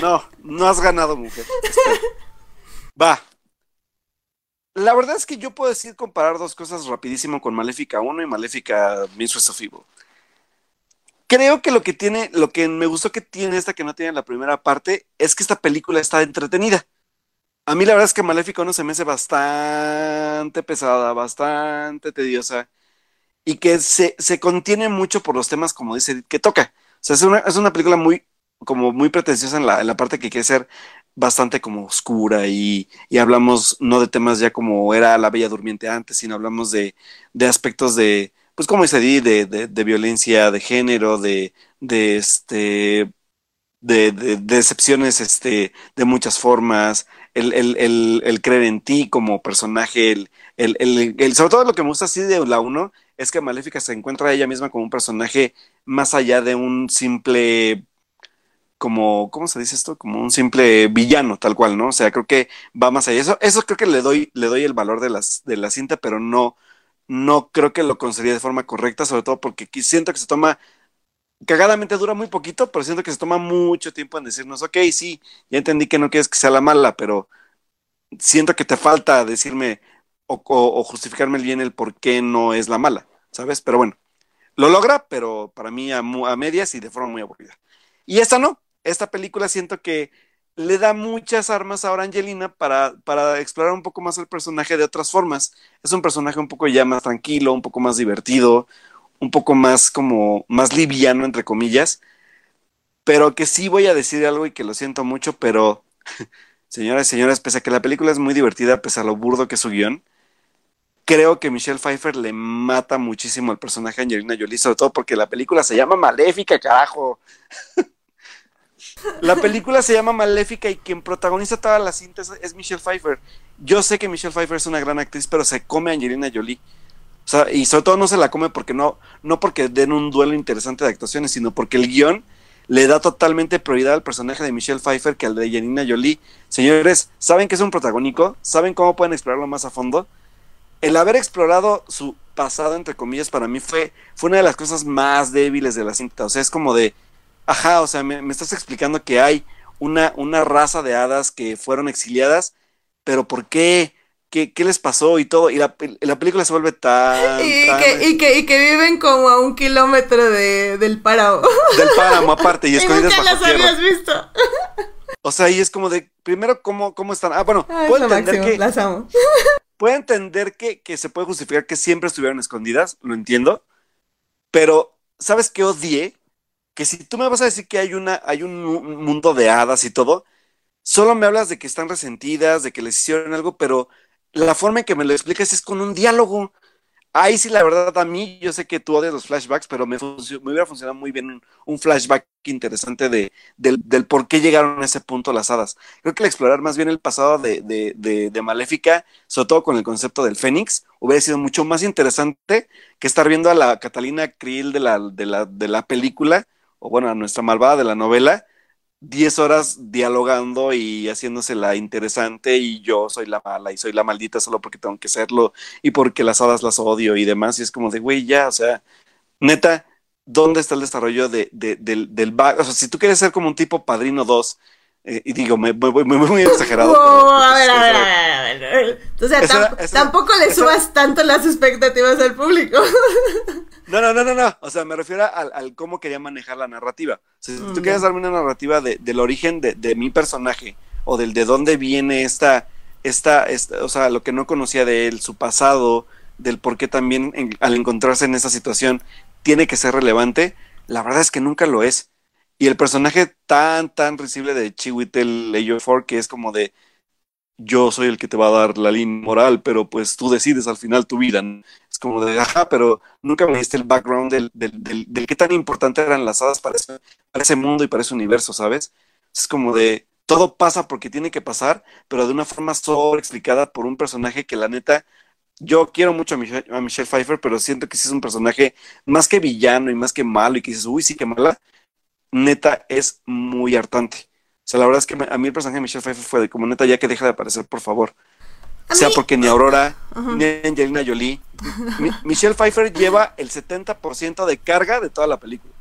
[SPEAKER 1] No, no has ganado, mujer. Va. La verdad es que yo puedo decir comparar dos cosas rapidísimo con Maléfica 1 y Maléfica Mistress of Evil. Creo que lo que tiene, lo que me gustó que tiene esta que no tiene la primera parte, es que esta película está entretenida. A mí la verdad es que Maléfica 1 se me hace bastante pesada, bastante tediosa y que se, se contiene mucho por los temas, como dice, que toca. O sea, es una, es una película muy, como muy pretenciosa en la, en la parte que quiere ser bastante como oscura y, y, hablamos no de temas ya como era la Bella Durmiente antes, sino hablamos de, de aspectos de, pues como dice de, de, de, violencia de género, de, de este, de, de, decepciones este, de muchas formas, el, el, el, el, creer en ti como personaje, el, el, sobre todo lo que me gusta así de la 1 es que Maléfica se encuentra ella misma como un personaje más allá de un simple como, ¿cómo se dice esto? Como un simple villano, tal cual, ¿no? O sea, creo que va más allá. Eso, eso creo que le doy, le doy el valor de las, de la cinta, pero no, no creo que lo considere de forma correcta, sobre todo porque siento que se toma, cagadamente dura muy poquito, pero siento que se toma mucho tiempo en decirnos, ok, sí, ya entendí que no quieres que sea la mala, pero siento que te falta decirme, o, o, justificarme bien el por qué no es la mala, ¿sabes? Pero bueno, lo logra, pero para mí a, a, medias y de forma muy aburrida. Y esta no, esta película siento que le da muchas armas ahora a Angelina para, para explorar un poco más el personaje de otras formas. Es un personaje un poco ya más tranquilo, un poco más divertido, un poco más como más liviano, entre comillas, pero que sí voy a decir algo y que lo siento mucho, pero señoras y señores, pese a que la película es muy divertida, pese a lo burdo que es su guion, creo que Michelle Pfeiffer le mata muchísimo al personaje de Angelina Jolie, sobre todo porque la película se llama Maléfica, carajo. la película se llama Maléfica y quien protagoniza toda la cinta es, Michelle Pfeiffer. Yo sé que Michelle Pfeiffer es una gran actriz, pero se come a Angelina Jolie. O y sobre todo no se la come porque no, no porque den un duelo interesante de actuaciones, sino porque el guion le da totalmente prioridad al personaje de Michelle Pfeiffer que al de Angelina Jolie. Señores, ¿saben que es un protagónico? ¿Saben cómo pueden explorarlo más a fondo? el haber explorado su pasado, entre comillas, para mí fue, fue una de las cosas más débiles de la cinta. O sea, es como de, ajá, o sea, me, me estás explicando que hay una, una raza de hadas que fueron exiliadas, pero ¿por qué? ¿Qué, qué les pasó y todo? Y la, la película se vuelve tan...
[SPEAKER 2] Y,
[SPEAKER 1] tan...
[SPEAKER 2] Que, y, que, y que viven como a un kilómetro de, del páramo.
[SPEAKER 1] Del páramo, aparte, y escondidas
[SPEAKER 2] y nunca
[SPEAKER 1] bajo
[SPEAKER 2] las
[SPEAKER 1] tierra.
[SPEAKER 2] habías visto.
[SPEAKER 1] O sea, y es como de, primero, ¿cómo, cómo están? Ah, bueno,
[SPEAKER 2] Ay,
[SPEAKER 1] puedo entender
[SPEAKER 2] máximo,
[SPEAKER 1] que...
[SPEAKER 2] las amo.
[SPEAKER 1] puedo entender que, que, se puede justificar que siempre estuvieron escondidas, lo entiendo, pero ¿sabes qué odié? Que si tú me vas a decir que hay, una, hay un mundo de hadas y todo, solo me hablas de que están resentidas, de que les hicieron algo, pero la forma en que me lo explicas es con un diálogo. Ahí sí, la verdad, a mí, yo sé que tú odias los flashbacks, pero me, me hubiera funcionado muy bien un, flashback interesante de, del, del, por qué llegaron a ese punto las hadas. Creo que el explorar más bien el pasado de, de, de, de Maléfica, sobre todo con el concepto del Fénix, hubiera sido mucho más interesante que estar viendo a la Catalina Krill de la, de la, de la película, bueno, a nuestra malvada de la novela, 10 horas dialogando y haciéndosela interesante y yo soy la mala y soy la maldita solo porque tengo que serlo y porque las hadas las odio y demás. Y es como de, güey, ya, o sea, neta, ¿dónde está el desarrollo de, de, del, del? O sea, si tú quieres ser como un tipo Padrino 2, eh, y digo, me voy muy, exagerado.
[SPEAKER 2] A, ver, a, ver, a ver, a ver, a ver. O sea,
[SPEAKER 1] Esa-
[SPEAKER 2] tamp-
[SPEAKER 1] esa-
[SPEAKER 2] tampoco le
[SPEAKER 1] esa-
[SPEAKER 2] subas tanto las expectativas al público.
[SPEAKER 1] No, no, no, no, no. O sea, me refiero al, al cómo quería manejar la narrativa. O sea, si
[SPEAKER 2] Mm,
[SPEAKER 1] tú quieres
[SPEAKER 2] ya.
[SPEAKER 1] darme una narrativa de, del origen de, de mi personaje o del de dónde viene esta, esta, esta, o sea, lo que no conocía de él, su pasado, del por qué también al encontrarse en esa situación tiene que ser relevante, la verdad es que nunca lo es. Y el personaje tan, tan risible de Chiwetel Ejiofor, que es como de, yo soy el que te va a dar la línea moral, pero pues tú decides al final tu vida. Es como de, ajá, pero nunca me diste el background del, del, del, qué tan importante eran las hadas para ese, para ese mundo y para ese universo, ¿sabes? Es como de, todo pasa porque tiene que pasar, pero de una forma sobre explicada por un personaje que la neta, yo quiero mucho a Michelle, a Michelle Pfeiffer, pero siento que sí es un personaje más que villano y más que malo y que dices, uy, sí que mala, neta es muy hartante. O sea, la verdad es que a mí el personaje de Michelle Pfeiffer fue de como neta, ya que deja de aparecer, por favor. O sea, porque ni Aurora, ni Angelina Jolie. Michelle Pfeiffer lleva el 70% de carga de toda la película.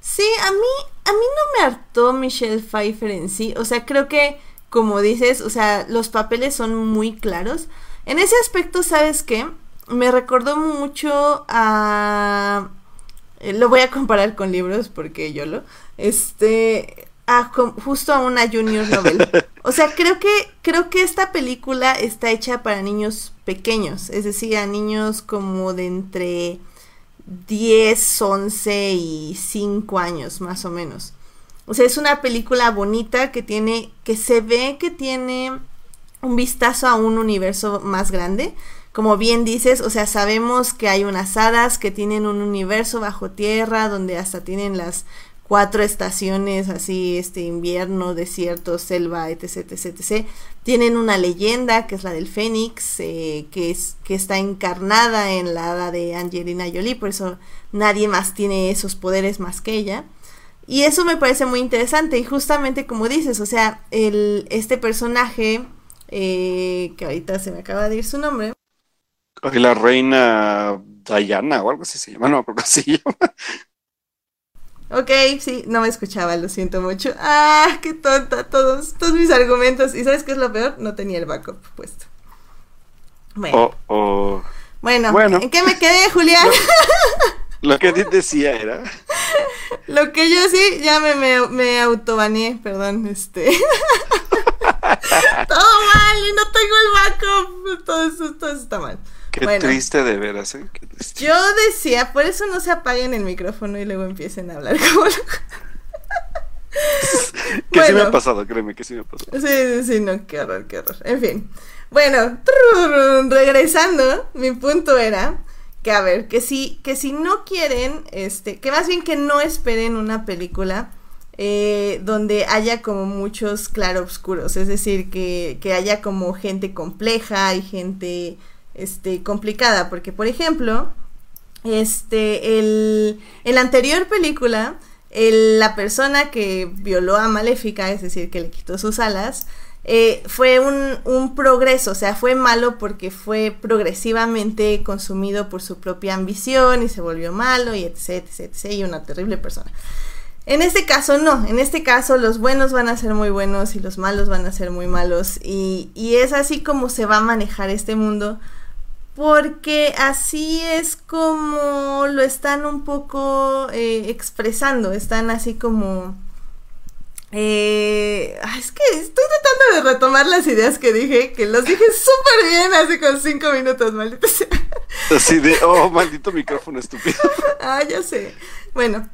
[SPEAKER 2] Sí, a mí, a mí no me hartó Michelle Pfeiffer en sí. O sea, creo que, como dices, o sea, los papeles son muy claros. En ese aspecto, ¿sabes qué? Me recordó mucho a... Eh, lo voy a comparar con libros porque yo lo... Este... A, justo a una junior novel. O sea, creo que creo que esta película está hecha para niños pequeños, es decir, a niños como de entre 10, 11 y 5 años más o menos. O sea, es una película bonita que tiene, que se ve que tiene un vistazo a un universo más grande. Como bien dices, o sea, sabemos que hay unas hadas que tienen un universo bajo tierra donde hasta tienen las cuatro estaciones, así, este invierno, desierto, selva, etc, etc, etc. Tienen una leyenda, que es la del Fénix, eh, que, es, que está encarnada en la hada de Angelina Jolie, por eso nadie más tiene esos poderes más que ella. Y eso me parece muy interesante, y justamente como dices, o sea, el, este personaje, eh, que ahorita se me acaba de ir su nombre.
[SPEAKER 1] La reina Diana o algo así se llama, no, que se llama.
[SPEAKER 2] Ok, sí, no me escuchaba, lo siento mucho. Ah, qué tonta, todos, todos mis argumentos. ¿Y sabes qué es lo peor? No tenía el backup puesto.
[SPEAKER 1] Bueno. Oh, oh.
[SPEAKER 2] Bueno, ¿en qué me quedé, Julián?
[SPEAKER 1] Lo, que ti decía era.
[SPEAKER 2] lo que yo sí, ya me, me, me autobaneé, perdón, este. todo mal y no tengo el backup. Todo eso, todo eso está mal.
[SPEAKER 1] Qué triste de veras, ¿eh?
[SPEAKER 2] Yo decía, por eso no se apaguen el micrófono y luego empiecen a hablar como
[SPEAKER 1] que sí me ha pasado, créeme que sí me ha pasado.
[SPEAKER 2] Sí, sí, sí, no, qué horror, qué horror. En fin. Bueno, regresando, mi punto era que a ver, que si, que si no quieren, este, que más bien que no esperen una película eh, donde haya como muchos claroscuros, es decir, que, que haya como gente compleja y gente este, complicada, porque por ejemplo, este, el, en la anterior película, la persona que violó a Maléfica, es decir, que le quitó sus alas, eh, fue un, un, progreso, o sea, fue malo porque fue progresivamente consumido por su propia ambición y se volvió malo y etc, etc, etc, y una terrible persona. En este caso no, en este caso los buenos van a ser muy buenos y los malos van a ser muy malos y, y es así como se va a manejar este mundo porque así es como lo están un poco eh, expresando, están así como... Eh, es que estoy tratando de retomar las ideas que dije, que los dije súper bien, así con cinco minutos, maldito sea.
[SPEAKER 1] Así de, oh, maldito micrófono estúpido.
[SPEAKER 2] ah, ya sé. Bueno,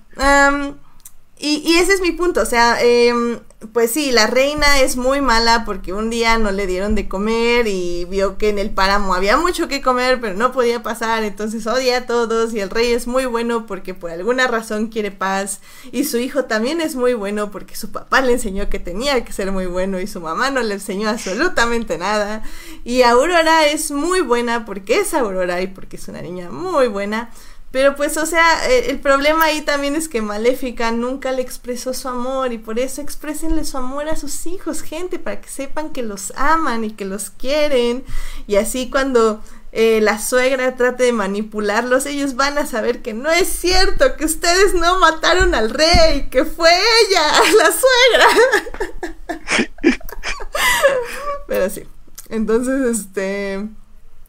[SPEAKER 2] y, y, ese es mi punto, o sea, eh, pues sí, la reina es muy mala porque un día no le dieron de comer y vio que en el páramo había mucho que comer, pero no podía pasar, entonces odia a todos y el rey es muy bueno porque por alguna razón quiere paz y su hijo también es muy bueno porque su papá le enseñó que tenía que ser muy bueno y su mamá no le enseñó absolutamente nada y Aurora es muy buena porque es Aurora y porque es una niña muy buena. Pero pues, o sea, eh, el problema ahí también es que Maléfica nunca le expresó su amor y por eso exprésenle su amor a sus hijos, gente, para que sepan que los aman y que los quieren. Y así cuando eh, la suegra trate de manipularlos, ellos van a saber que no es cierto, que ustedes no mataron al rey, que fue ella, la suegra. Pero sí. Entonces, este...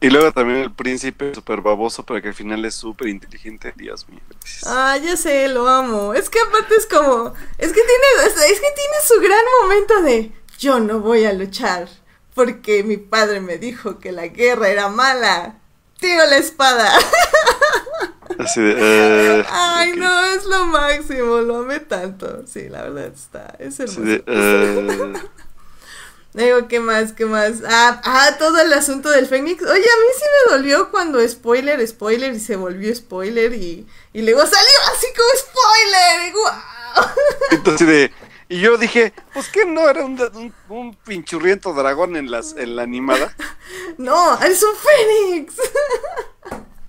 [SPEAKER 1] Y luego también el príncipe súper baboso, pero que al final es súper inteligente. Dios mío.
[SPEAKER 2] Ah, ya sé, lo amo. Es que aparte es como. Es que tiene. Es que tiene su gran momento de. Yo no voy a luchar porque mi padre me dijo que la guerra era mala. Tiro la espada.
[SPEAKER 1] Así de, eh,
[SPEAKER 2] Ay, no, es lo máximo, lo amé tanto. Sí, la verdad está, es
[SPEAKER 1] Así
[SPEAKER 2] hermoso.
[SPEAKER 1] de, eh,
[SPEAKER 2] Digo, ¿qué más? ¿Qué más? Ah, ah, todo el asunto del Fénix. Oye, a mí sí me dolió cuando spoiler, spoiler y se volvió spoiler y, y luego salió así como spoiler. y ¡guau!
[SPEAKER 1] Entonces de, y yo dije, pues que no era un, un, un pinchurriento dragón en las en la animada.
[SPEAKER 2] No, es un Fénix.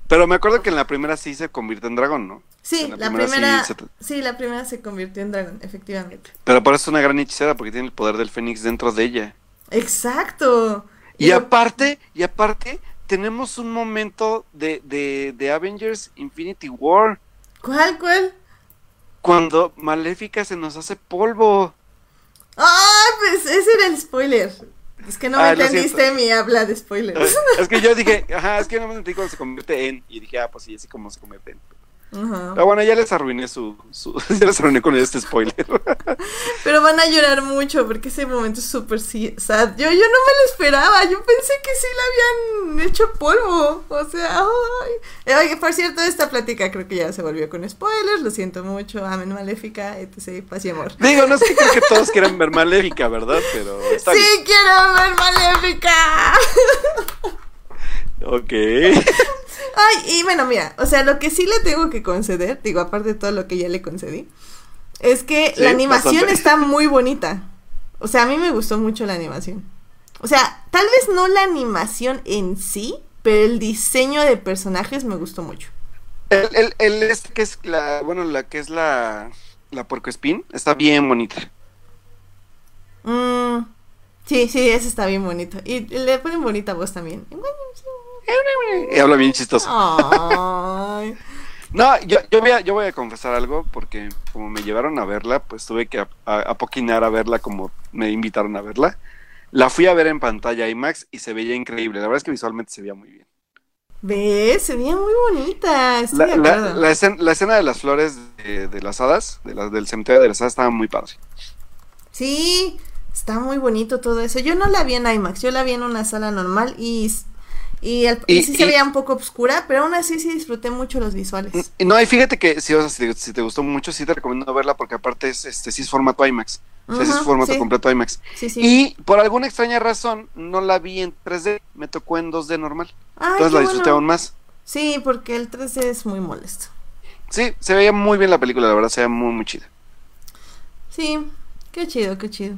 [SPEAKER 1] Pero me acuerdo que en la primera sí se convirtió en dragón, ¿no?
[SPEAKER 2] Sí,
[SPEAKER 1] En
[SPEAKER 2] la primera,
[SPEAKER 1] sí
[SPEAKER 2] sí,
[SPEAKER 1] se-
[SPEAKER 2] la primera se convirtió en dragón, efectivamente.
[SPEAKER 1] pero por eso es una gran hechicera porque tiene el poder del fénix dentro de ella.
[SPEAKER 2] Exacto.
[SPEAKER 1] Y aparte, y aparte, tenemos un momento de, de, de Avengers Infinity War
[SPEAKER 2] ¿Cuál, cuál?
[SPEAKER 1] cuando Maléfica se nos hace polvo.
[SPEAKER 2] Ah, pues ese era el spoiler. Es que no me
[SPEAKER 1] lo
[SPEAKER 2] entendiste mi habla de spoilers.
[SPEAKER 1] Es que yo dije, ajá, es que no me entendí cuando se convierte en. Y dije, ah, pues sí, así como se convierte en.
[SPEAKER 2] Ajá.
[SPEAKER 1] Pero bueno, ya les arruiné su. su ya les arruiné con este spoiler.
[SPEAKER 2] Pero van a llorar mucho porque ese momento es súper sad. Yo, yo no me lo esperaba. Yo pensé que sí la habían hecho polvo. O sea, ay. Oye, por cierto, esta plática creo que ya se volvió con spoilers. Lo siento mucho. Amen Maléfica, etc. Paz y amor.
[SPEAKER 1] Digo, no sé, creo que todos quieran ver Maléfica, ¿verdad? Pero está
[SPEAKER 2] ¡Sí quiero ver Maléfica!
[SPEAKER 1] Ok.
[SPEAKER 2] Ay, y bueno, mira, o sea, lo que sí le tengo que conceder, digo, aparte de todo lo que ya le concedí, es que
[SPEAKER 1] Sí,
[SPEAKER 2] la animación
[SPEAKER 1] bastante.
[SPEAKER 2] está muy bonita. O sea, a mí me gustó mucho la animación. O sea, tal vez no la animación en sí, pero el diseño de personajes me gustó mucho.
[SPEAKER 1] El, el, el este que es la. Bueno, la que es la. La puercoespín está bien bonita.
[SPEAKER 2] Mm, sí, sí, ese está bien bonito. Y le ponen bonita voz también.
[SPEAKER 1] Y habla bien chistoso.
[SPEAKER 2] Ay.
[SPEAKER 1] No, yo, yo, voy a, yo voy a confesar algo porque como me llevaron a verla, pues tuve que a- a- apoquinar a verla como me invitaron a verla. La fui a ver en pantalla IMAX y se veía increíble. La verdad es que visualmente se veía muy bien.
[SPEAKER 2] ¿Ves? Se veía muy bonita. Estoy
[SPEAKER 1] La, la- la escena, la escena de las flores de, de las hadas, de las del cementerio de las hadas, estaba muy padre.
[SPEAKER 2] Sí, está muy bonito todo eso. Yo no la vi en IMAX, yo la vi en una sala normal y, y, el- y
[SPEAKER 1] Y-
[SPEAKER 2] sí se veía un poco oscura, pero aún así sí disfruté mucho los visuales.
[SPEAKER 1] Y no, y fíjate que si, o sea, si, te, si te gustó mucho, sí te recomiendo verla porque aparte es, este, sí es formato IMAX. O sea, sí es formato
[SPEAKER 2] sí.
[SPEAKER 1] completo IMAX.
[SPEAKER 2] Sí.
[SPEAKER 1] Y por alguna extraña razón, no la vi en 3D, me tocó en 2D normal.
[SPEAKER 2] Ay,
[SPEAKER 1] Entonces la disfruté
[SPEAKER 2] bueno.
[SPEAKER 1] aún más.
[SPEAKER 2] Sí, porque el 3D es muy molesto.
[SPEAKER 1] Sí, se veía muy bien la película, la verdad, se veía muy, muy chida.
[SPEAKER 2] Sí, qué chido, qué chido.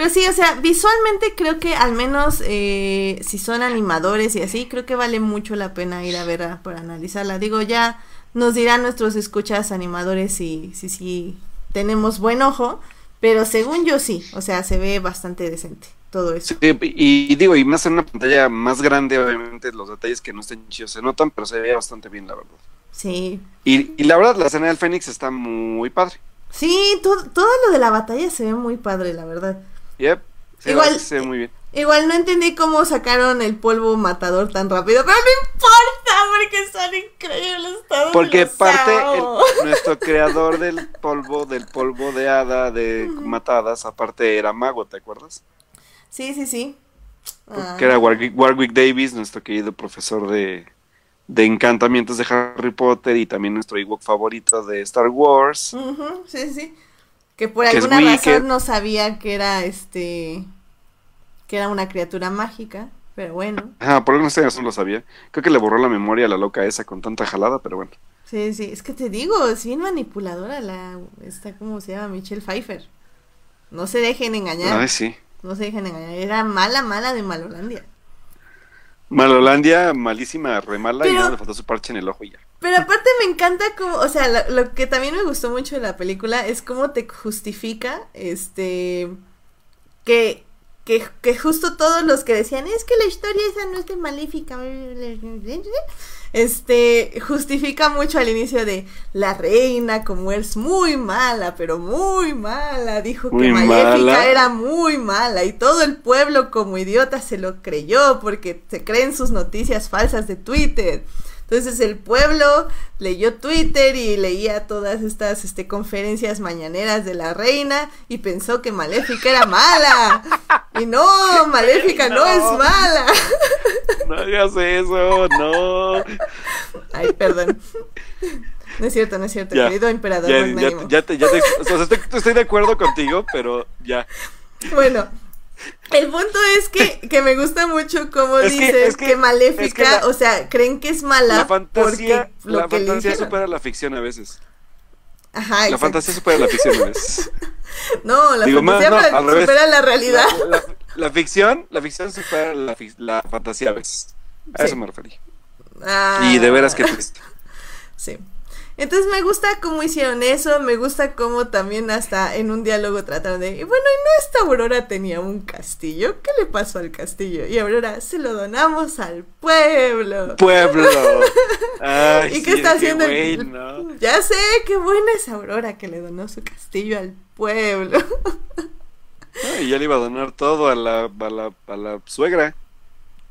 [SPEAKER 2] Pero sí, o sea, visualmente creo que al menos eh, si son animadores y así, creo que vale mucho la pena ir a verla para analizarla. Digo, ya nos dirán nuestros escuchas animadores si si, si tenemos buen ojo, pero según yo sí, o sea, se ve bastante decente todo eso.
[SPEAKER 1] Sí, y, y digo, y más en una pantalla más grande, obviamente los detalles que no estén chidos se notan, pero se veía bastante bien, la verdad.
[SPEAKER 2] Sí.
[SPEAKER 1] Y, y la verdad, la escena del Fénix está muy padre.
[SPEAKER 2] Sí, todo, todo lo de la batalla se ve muy padre, la verdad.
[SPEAKER 1] Yep. Sí,
[SPEAKER 2] Igual-
[SPEAKER 1] se ve muy bien.
[SPEAKER 2] Igual no entendí cómo sacaron el polvo matador tan rápido, pero no importa, porque son increíbles todos.
[SPEAKER 1] Porque
[SPEAKER 2] los
[SPEAKER 1] parte el- nuestro creador del polvo, del polvo de hada de matadas, aparte era mago, ¿te acuerdas?
[SPEAKER 2] Sí, sí, sí. Ah.
[SPEAKER 1] Que era Warwick, Warwick Davis, nuestro querido profesor de, de encantamientos de Harry Potter y también nuestro Ewok favorito de Star Wars.
[SPEAKER 2] Sí, sí. Que por
[SPEAKER 1] Que
[SPEAKER 2] alguna razón no sabía que era este. que era una criatura mágica, pero bueno.
[SPEAKER 1] Ajá, por alguna razón lo sabía. Creo que le borró la memoria a la loca esa con tanta jalada, pero bueno.
[SPEAKER 2] Sí, sí, es que te digo, es bien manipuladora la. esta, ¿cómo se llama? Michelle Pfeiffer. No se dejen engañar.
[SPEAKER 1] Ay, sí.
[SPEAKER 2] No se dejen engañar. Era mala, mala de Malolandia.
[SPEAKER 1] Malolandia, malísima, remala y nada, le faltó su parche en el ojo y ya.
[SPEAKER 2] Pero aparte me encanta como, o sea, lo, lo que también me gustó mucho de la película es cómo te justifica, este, que, que, que justo todos los que decían, es que la historia esa no es de maléfica, este, justifica mucho al inicio de la reina como es muy mala, pero muy mala, dijo que Maléfica
[SPEAKER 1] mala.
[SPEAKER 2] era muy mala y todo el pueblo como idiota se lo creyó porque se creen sus noticias falsas de Twitter. Entonces el pueblo leyó Twitter y leía todas estas este, conferencias mañaneras de la reina y pensó que Maléfica era mala. Y no, Maléfica no, es mala.
[SPEAKER 1] No digas eso, no.
[SPEAKER 2] Ay, perdón. No es cierto, no es cierto, querido emperador
[SPEAKER 1] ya, ya, te, ya te, o sea, estoy, estoy de acuerdo contigo, pero ya.
[SPEAKER 2] Bueno, el punto es que, que me gusta mucho cómo dices que, Maléfica, o sea, creen que es mala
[SPEAKER 1] la fantasía, porque la fantasía supera la ficción a veces.
[SPEAKER 2] Ajá,
[SPEAKER 1] La fantasía supera la ficción a veces.
[SPEAKER 2] no, la fantasía supera la realidad.
[SPEAKER 1] La, ficción, la ficción supera la, la fantasía a veces. A eso me referí. Ah. Y de veras que triste.
[SPEAKER 2] Sí. Entonces me gusta cómo hicieron eso, me gusta cómo también hasta en un diálogo trataron de, bueno, y no esta Aurora tenía un castillo, ¿qué le pasó al castillo? Y Aurora, se lo donamos al pueblo.
[SPEAKER 1] Pueblo.
[SPEAKER 2] ¿Y qué está haciendo? Ya sé, qué buena es Aurora que le donó su castillo al pueblo.
[SPEAKER 1] y ya le iba a donar todo a la, a la, a la suegra.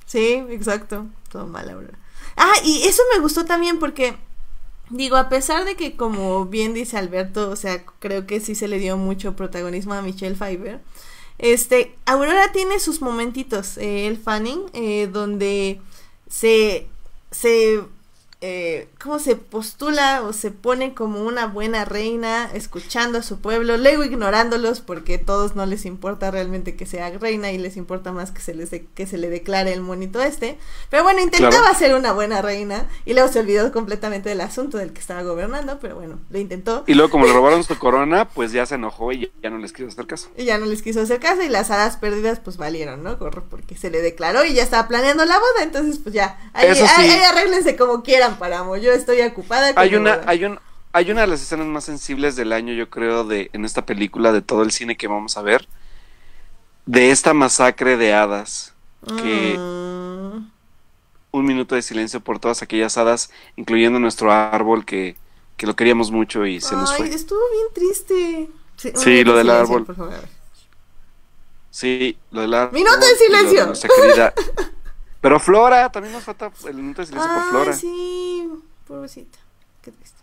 [SPEAKER 2] Sí, exacto, todo mal Aurora. Ah, y eso me gustó también porque Digo, a pesar de que, como bien dice Alberto, o sea, creo que sí se le dio mucho protagonismo a Michelle Pfeiffer. Este, Aurora tiene sus momentitos, eh, el fanning, eh, donde se, se eh, cómo se postula o se pone como una buena reina, escuchando a su pueblo, luego ignorándolos porque a todos no les importa realmente que sea reina y les importa más que se les que se le declare el monito este. Pero bueno, intentaba ser una buena reina y luego se olvidó completamente del asunto del que estaba gobernando, pero bueno, lo intentó.
[SPEAKER 1] Y luego como le robaron su corona, pues ya se enojó y ya no les quiso hacer caso.
[SPEAKER 2] Y ya no les quiso hacer caso y las hadas perdidas pues valieron, ¿no? Porque se le declaró y ya estaba planeando la boda, entonces pues ya, ahí, ahí arréglense como quieran para yo estoy ocupada.
[SPEAKER 1] hay una, hay un, hay una de las escenas más sensibles del año, yo creo, de en esta película de todo el cine que vamos a ver, de esta masacre de hadas, que mm. un minuto de silencio por todas aquellas hadas, incluyendo nuestro árbol que, que lo queríamos mucho y se nos fue.
[SPEAKER 2] Estuvo bien triste.
[SPEAKER 1] Sí, lo del árbol. Sí, lo del árbol.
[SPEAKER 2] Minuto de silencio.
[SPEAKER 1] Pero Flora, también nos falta el minuto de silencio por Flora.
[SPEAKER 2] sí, pobrecita. Qué triste.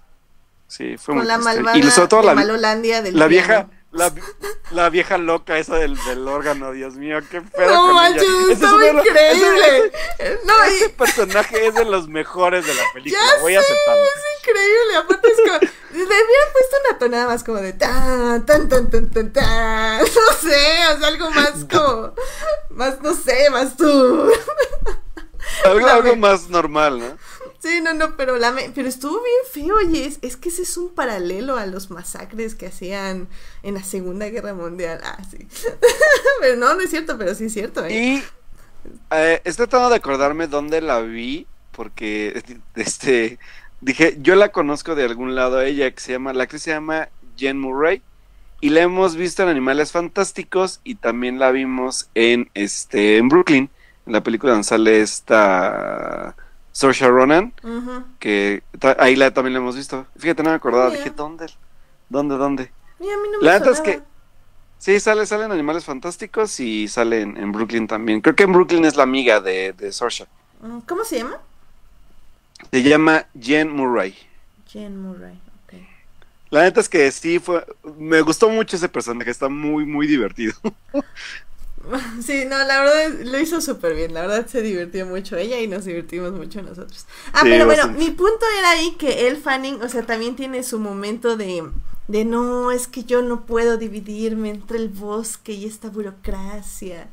[SPEAKER 1] Sí, fue
[SPEAKER 2] Con
[SPEAKER 1] muy
[SPEAKER 2] la
[SPEAKER 1] triste.
[SPEAKER 2] malvada y sobre todo la, Malolandia del
[SPEAKER 1] la vieja, la, la, vieja loca esa del, del, órgano, Dios mío, qué pedo.
[SPEAKER 2] No manches, está increíble.
[SPEAKER 1] Ese, no, ese personaje es de los mejores de la película, ya voy a aceptarlo.
[SPEAKER 2] Es increíble, aparte es como. Le hubieran puesto una tonada más como de tan, tan, tan, tan, tan, tan. No sé, o sea, algo más como. Más, no sé, más tú.
[SPEAKER 1] Algo, algo más normal, ¿no?
[SPEAKER 2] Sí, no, no, pero la pero estuvo bien feo, oye, es, que ese es un paralelo a los masacres que hacían en la Segunda Guerra Mundial. Ah, sí. pero no, no es cierto, pero sí es cierto. ¿eh?
[SPEAKER 1] Y eh, estoy tratando de acordarme dónde la vi, porque este dije, yo la conozco de algún lado ella, que se llama, la que se llama Jen Murray, y la hemos visto en Animales Fantásticos y también la vimos en este en Brooklyn, en la película donde sale esta Saoirse Ronan, que ahí la, también la hemos visto. Fíjate, no me acordaba, dije, ¿dónde? ¿Dónde, dónde?
[SPEAKER 2] Mira, a mí no me la
[SPEAKER 1] es que Sí, sale, sale en Animales Fantásticos y sale en, Brooklyn también. Creo que en Brooklyn es la amiga de, de Saoirse.
[SPEAKER 2] Mm, ¿Cómo se llama?
[SPEAKER 1] Se llama Jen Murray.
[SPEAKER 2] Jen Murray, ok.
[SPEAKER 1] La neta es que sí fue. Me gustó mucho ese personaje, está muy, muy divertido.
[SPEAKER 2] Sí, no, la verdad lo hizo súper bien. La verdad se divirtió mucho ella y nos divertimos mucho nosotros. Ah, pero bueno, mi punto era ahí que el Fanning, o sea, también tiene su momento de, de no, es que yo no puedo dividirme entre el bosque y esta burocracia.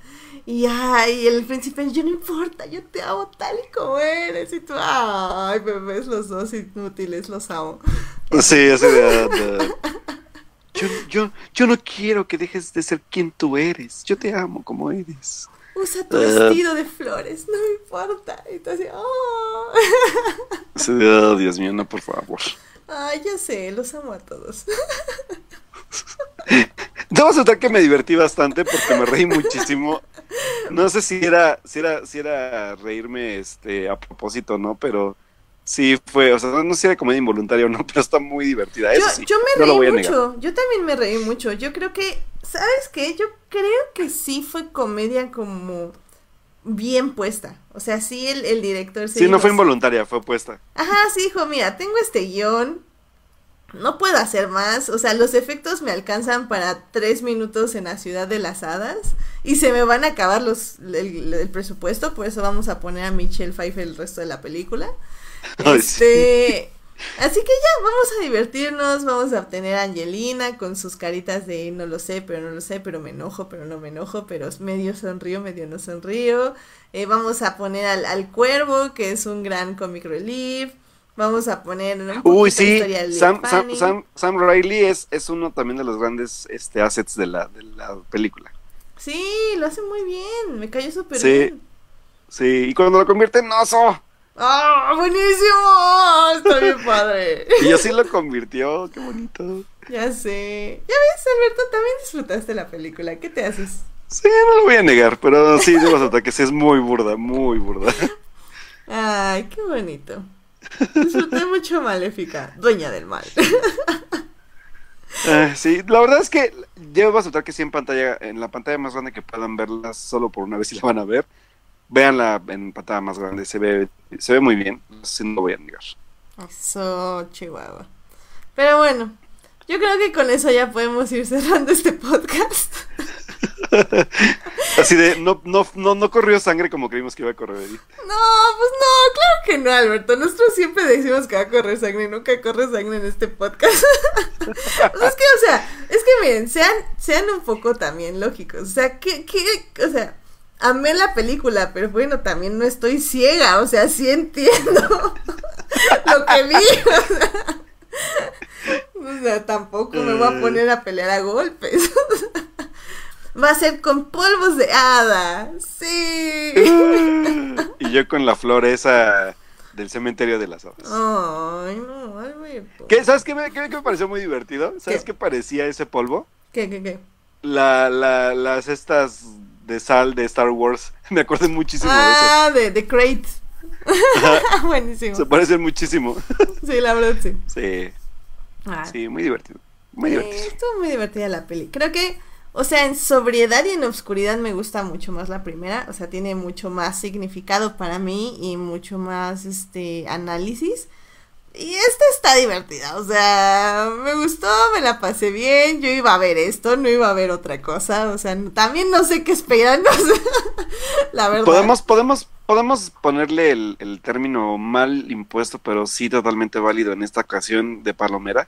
[SPEAKER 2] Y ay, el príncipe, yo no importa, yo te amo tal y como eres. Y tú, ay, bebés, los dos inútiles, los amo.
[SPEAKER 1] Sí, así de. Yo, yo, yo no quiero que dejes de ser quien tú eres. Yo te amo como eres.
[SPEAKER 2] Usa tu vestido de flores, no me importa. Y tú así, oh.
[SPEAKER 1] oh, Dios mío, no, por favor.
[SPEAKER 2] Ay, ya sé, los amo a todos.
[SPEAKER 1] Debo aceptar que me divertí bastante porque me reí muchísimo. No sé si era, si era, si era reírme este a propósito, ¿no? Pero Sí, fue, o sea, no sé si era comedia involuntaria o no, pero está muy divertida.
[SPEAKER 2] Yo,
[SPEAKER 1] sí,
[SPEAKER 2] yo me reí mucho, yo también me reí mucho. Yo creo que, ¿sabes qué? Yo creo que sí fue comedia como bien puesta. O sea, sí, el, el director se
[SPEAKER 1] Sí, no fue involuntaria, fue puesta.
[SPEAKER 2] Ajá, sí, hijo, mira, tengo este guion. No puedo hacer más. O sea, los efectos me alcanzan para tres minutos en la ciudad de las hadas. Y se me van a acabar los, el, el presupuesto. Por eso vamos a poner a Michelle Pfeiffer el resto de la película. Este. Así que ya, vamos a divertirnos, vamos a obtener a Angelina con sus caritas de no lo sé, pero no lo sé, pero me enojo, pero no me enojo, pero medio sonrío, medio no sonrío. Eh, vamos a poner al, al cuervo, que es un gran comic relief. Vamos a poner un
[SPEAKER 1] Uy, sí, Sam. Sam, Sam Riley es, es uno también de los grandes este, assets de la, de la película.
[SPEAKER 2] Sí, lo hace muy bien, me cayó súper
[SPEAKER 1] Sí.
[SPEAKER 2] bien.
[SPEAKER 1] Sí, y cuando lo convierte en oso,
[SPEAKER 2] ¡Ah, buenísimo! Está bien padre.
[SPEAKER 1] y así lo convirtió, qué bonito.
[SPEAKER 2] Ya sé. Ya ves, Alberto, también disfrutaste la película. ¿Qué te haces?
[SPEAKER 1] Sí, no lo voy a negar, pero sí, de los ataques es muy burda, muy burda.
[SPEAKER 2] Ay, qué bonito. Disfruté mucho Maléfica, dueña del mal.
[SPEAKER 1] Ah, sí, la verdad es que yo voy a aceptar que sí en pantalla, en la pantalla más grande que puedan verla solo por una vez si la van a ver, véanla en pantalla más grande, se ve, se ve muy bien, sí, no voy a negar.
[SPEAKER 2] Eso, Chihuahua. Pero bueno, yo creo que con eso ya podemos ir cerrando este podcast.
[SPEAKER 1] Así de, no, no, no, no corrió sangre como creímos que iba a correr.
[SPEAKER 2] No, pues no, claro que no, Alberto. Nosotros siempre decimos que va a correr sangre, nunca corre sangre en este podcast. Pues es que, o sea, es que miren, sean, sean un poco también lógicos. O sea, que, que, o sea, amé la película, pero bueno, también no estoy ciega, o sea, sí entiendo lo que vi. O sea, tampoco me voy a poner a pelear a golpes. Va a ser con polvos de hada. Sí.
[SPEAKER 1] Y yo con la flor esa del cementerio de las hadas.
[SPEAKER 2] Ay, no, Alberto.
[SPEAKER 1] ¿Qué, ¿Sabes qué me, qué- qué me pareció muy divertido? ¿Sabes
[SPEAKER 2] ¿Qué?
[SPEAKER 1] qué parecía ese polvo?
[SPEAKER 2] ¿Qué, qué, qué?
[SPEAKER 1] La, la, las estas de sal de Star Wars. Me acuerdo muchísimo de
[SPEAKER 2] Ah, de, de Crate.
[SPEAKER 1] eso.
[SPEAKER 2] Buenísimo.
[SPEAKER 1] Se parecen muchísimo.
[SPEAKER 2] Sí, la verdad, sí.
[SPEAKER 1] Sí,
[SPEAKER 2] Ah,
[SPEAKER 1] sí, muy divertido. Muy
[SPEAKER 2] sí,
[SPEAKER 1] divertido.
[SPEAKER 2] estuvo muy divertida la peli. Creo que, o sea, en sobriedad y en obscuridad me gusta mucho más la primera. O sea, tiene mucho más significado para mí y mucho más, este, análisis. Y esta está divertida, o sea, me gustó, me la pasé bien, yo iba a ver esto, no iba a ver otra cosa, o sea, también no sé qué sea, la verdad.
[SPEAKER 1] Podemos, podemos, podemos ponerle el, el término mal impuesto, pero sí totalmente válido en esta ocasión de palomera.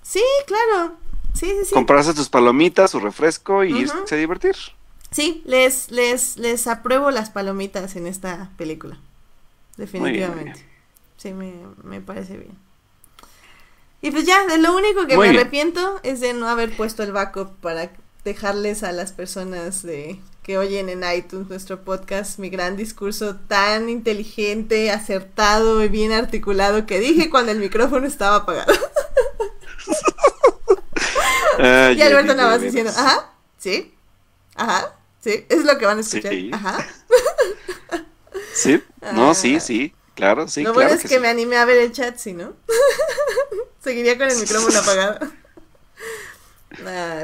[SPEAKER 2] Sí, claro, sí, sí, sí.
[SPEAKER 1] Comprarse tus palomitas, su refresco y irse a divertir.
[SPEAKER 2] Sí, les, les, les apruebo las palomitas en esta película. Definitivamente.
[SPEAKER 1] Muy bien.
[SPEAKER 2] Sí, me, me parece bien. Y pues ya, de lo único que
[SPEAKER 1] Muy
[SPEAKER 2] me
[SPEAKER 1] bien.
[SPEAKER 2] arrepiento es de no haber puesto el backup para dejarles a las personas de que oyen en iTunes nuestro podcast mi gran discurso tan inteligente, acertado y bien articulado que dije cuando el micrófono estaba apagado. Y Alberto nada más diciendo, ajá, sí, ajá, sí, es lo que van a escuchar,
[SPEAKER 1] Sí.
[SPEAKER 2] ajá.
[SPEAKER 1] Sí, no,
[SPEAKER 2] Ah.
[SPEAKER 1] sí, sí, claro, sí,
[SPEAKER 2] lo
[SPEAKER 1] claro
[SPEAKER 2] bueno es que,
[SPEAKER 1] sí.
[SPEAKER 2] me animé a ver el chat, si no, seguiría con el micrófono apagado.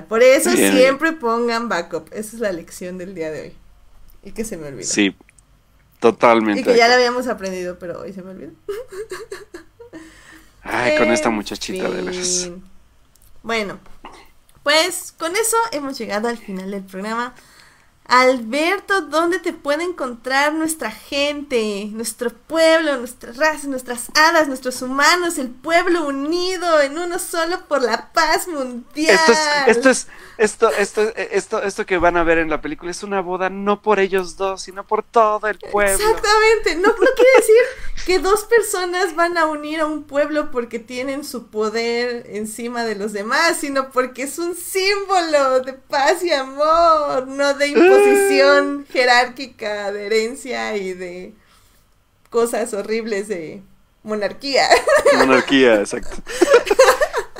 [SPEAKER 2] Por eso
[SPEAKER 1] Bien.
[SPEAKER 2] siempre pongan backup, esa es la lección del día de hoy. Y que se me olvidó.
[SPEAKER 1] Sí, totalmente.
[SPEAKER 2] y que ya lo habíamos aprendido, pero hoy se me olvidó.
[SPEAKER 1] Ay, con esta muchachita de veras.
[SPEAKER 2] fin. Bueno, pues con eso hemos llegado al final del programa. Alberto, ¿dónde te puede encontrar nuestra gente, nuestro pueblo, nuestra raza, nuestras hadas, nuestros humanos, el pueblo unido en uno solo por la paz mundial?
[SPEAKER 1] Esto es, esto es, esto, esto, esto, esto que van a ver en la película es una boda no por ellos dos, sino por todo el pueblo.
[SPEAKER 2] Exactamente, no, no quiere decir que dos personas van a unir a un pueblo porque tienen su poder encima de los demás, sino porque es un símbolo de paz y amor, no de imposición jerárquica, de herencia y de cosas horribles de monarquía.
[SPEAKER 1] Monarquía, exacto.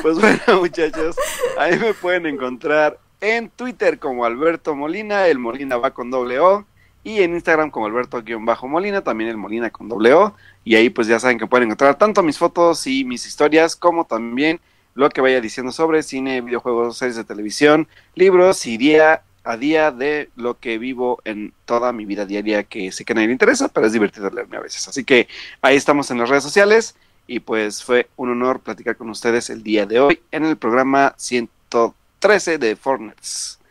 [SPEAKER 1] Pues bueno, muchachos, ahí me pueden encontrar en Twitter como Alberto Molina, el Molina va con doble O, y en Instagram como Alberto-Molina, también el Molina con doble O, y ahí pues ya saben que pueden encontrar tanto mis fotos y mis historias, como también lo que vaya diciendo sobre cine, videojuegos, series de televisión, libros y día a día de lo que vivo en toda mi vida diaria, que sé que a nadie le interesa, pero es divertido leerme a veces. Así que ahí estamos en las redes sociales y pues fue un honor platicar con ustedes el día de hoy en el programa 113 de Fortnite.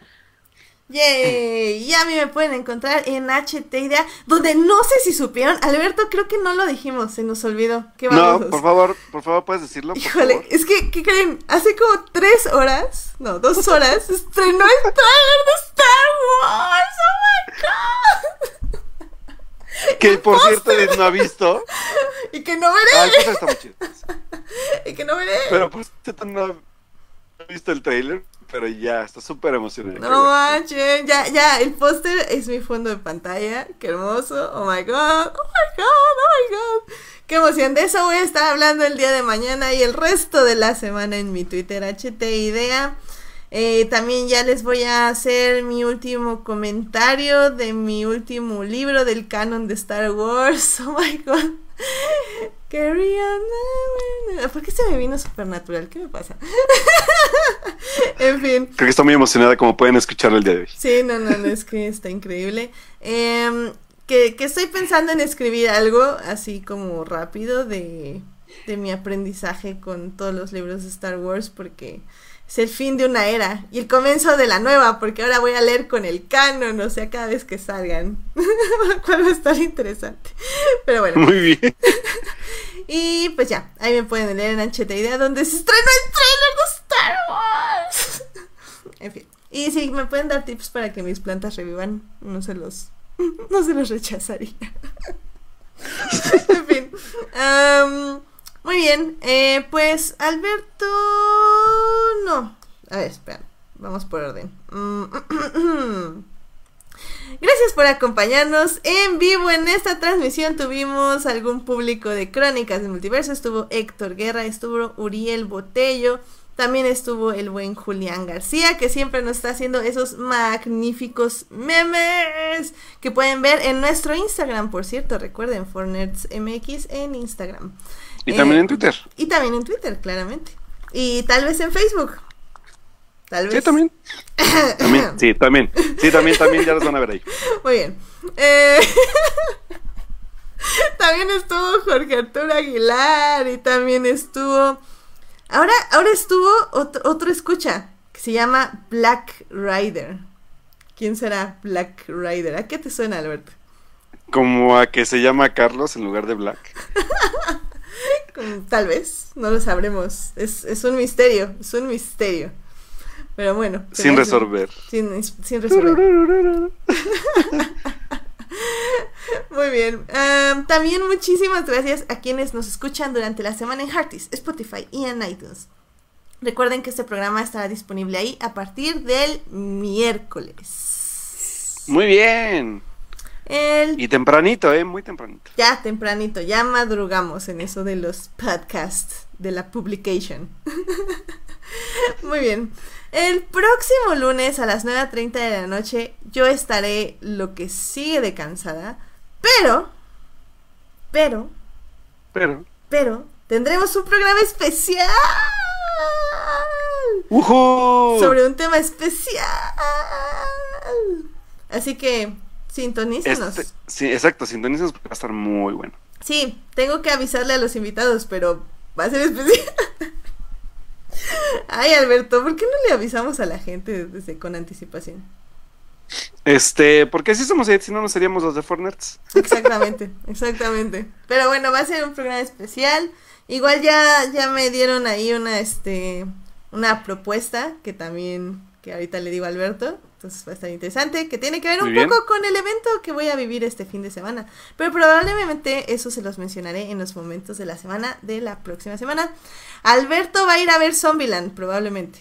[SPEAKER 2] Yay, y a mí me pueden encontrar en HT Idea, donde no sé si supieron, Alberto, creo que no lo dijimos, se nos olvidó. ¿Qué
[SPEAKER 1] no, por favor, por favor, puedes decirlo.
[SPEAKER 2] Híjole, es que, ¿qué creen? Hace como tres horas, no, dos horas, estrenó el trailer de Star Wars. ¡Oh my
[SPEAKER 1] god! Que por cierto no ha visto.
[SPEAKER 2] Y que no veré.
[SPEAKER 1] Ah, está muy chido.
[SPEAKER 2] Y que no veré.
[SPEAKER 1] Pero por cierto no ha visto el trailer pero ya, está súper emocionante.
[SPEAKER 2] No manches, ya, ya, el póster es mi fondo de pantalla, qué hermoso, oh my god, oh my god, oh my god. Qué emoción, de eso voy a estar hablando el día de mañana y el resto de la semana en mi Twitter, HT Idea. Eh, también ya les voy a hacer mi último comentario de mi último libro del canon de Star Wars. Oh my god. Carry on. ¿Por qué se me vino supernatural? ¿Qué me pasa? en fin.
[SPEAKER 1] Creo que estoy muy emocionada como pueden escuchar el día de hoy.
[SPEAKER 2] Sí, no, no, no, es que está increíble. Em, que, que, estoy pensando en escribir algo así como rápido de, de mi aprendizaje con todos los libros de Star Wars porque es el fin de una era y el comienzo de la nueva, porque ahora voy a leer con el canon, o sea, cada vez que salgan. cual va a estar interesante. Pero bueno.
[SPEAKER 1] Muy bien.
[SPEAKER 2] y pues ya, ahí me pueden leer en Ancheta Idea donde se estrenó el trailer de Star Wars. en fin. Y si me pueden dar tips para que mis plantas revivan, no se los, no se los rechazaría. en fin. Um, muy bien, eh, pues Alberto... No. A ver, espera. Vamos por orden. Gracias por acompañarnos en vivo en esta transmisión. Tuvimos algún público de Crónicas del Multiverso. Estuvo Héctor Guerra, estuvo Uriel Botello. También estuvo el buen Julián García, que siempre nos está haciendo esos magníficos memes que pueden ver en nuestro Instagram, por cierto. Recuerden, MX en Instagram.
[SPEAKER 1] Y también en eh, Twitter.
[SPEAKER 2] Y también en Twitter, claramente. Y tal vez en Facebook. Tal vez.
[SPEAKER 1] Sí, también. también. Sí, también. Sí, también, también, ya los van a ver ahí.
[SPEAKER 2] Muy bien. Eh... también estuvo Jorge Arturo Aguilar y también estuvo... Ahora, ahora estuvo otro, otro escucha que se llama Black Rider. ¿Quién será Black Rider? ¿A qué te suena, Alberto?
[SPEAKER 1] Como a que se llama Carlos en lugar de Black.
[SPEAKER 2] Tal vez, no lo sabremos. Es, es un misterio, es un misterio. Pero bueno.
[SPEAKER 1] Sin resolver.
[SPEAKER 2] Sin, sin resolver. Muy bien. también muchísimas gracias a quienes nos escuchan durante la semana en Heartis, Spotify y en iTunes. Recuerden que este programa estará disponible ahí a partir del miércoles.
[SPEAKER 1] Muy bien. Y tempranito, ¿eh? Muy tempranito.
[SPEAKER 2] Ya, tempranito, ya madrugamos en eso de los podcasts, de la publication. Muy bien. El próximo lunes a las 9.30 de la noche yo estaré lo que sigue de cansada, pero, pero,
[SPEAKER 1] pero,
[SPEAKER 2] pero, tendremos un programa especial.
[SPEAKER 1] Sobre
[SPEAKER 2] un tema especial. Así que Sintonícenos. Este,
[SPEAKER 1] sí, exacto, sintonícenos porque va a estar muy bueno.
[SPEAKER 2] Sí, tengo que avisarle a los invitados, pero va a ser especial. Ay, Alberto, ¿por qué no le avisamos a la gente desde con anticipación?
[SPEAKER 1] Este, porque así somos, si no, no seríamos los de Fortnite.
[SPEAKER 2] Exactamente, exactamente. Pero bueno, va a ser un programa especial. Igual ya, ya me dieron ahí una, este, una propuesta que también, que ahorita le digo a Alberto. Entonces va a estar interesante, que tiene que ver un poco con el evento que voy a vivir este fin de semana. Pero probablemente eso se los mencionaré en los momentos de la semana de la próxima semana. Alberto va a ir a ver Zombieland, probablemente.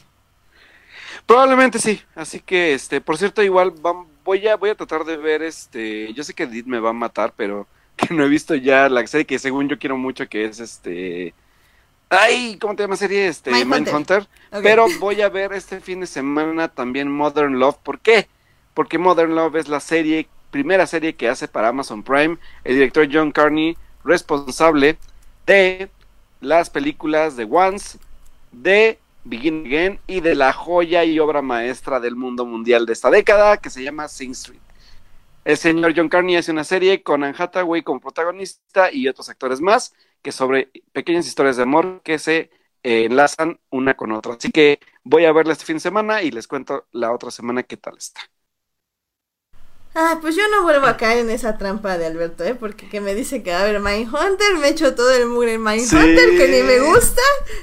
[SPEAKER 1] Probablemente sí. Así que, este, por cierto, igual voy a, voy a tratar de ver, este, yo sé que Edith me va a matar, pero que no he visto ya la serie que según yo quiero mucho, que es este Ay, ¿cómo te llama serie? Este, Mindhunter. Pero voy a ver este fin de semana también Modern Love. ¿Por qué? Porque Modern Love es la serie, primera serie que hace para Amazon Prime. El director John Carney, responsable de las películas de Once, de Begin Again y de la joya y obra maestra del mundo mundial de esta década que se llama Sing Street. El señor John Carney hace una serie con Anne Hathaway como protagonista y otros actores más que sobre pequeñas historias de amor que se eh, enlazan una con otra. Así que voy a verla este fin de semana y les cuento la otra semana qué tal está.
[SPEAKER 2] Ah, pues yo no vuelvo a caer en esa trampa de Alberto, ¿eh? Porque que me dice que, a ver, Mindhunter, me echo todo el mugre en Mindhunter, que ni me gusta,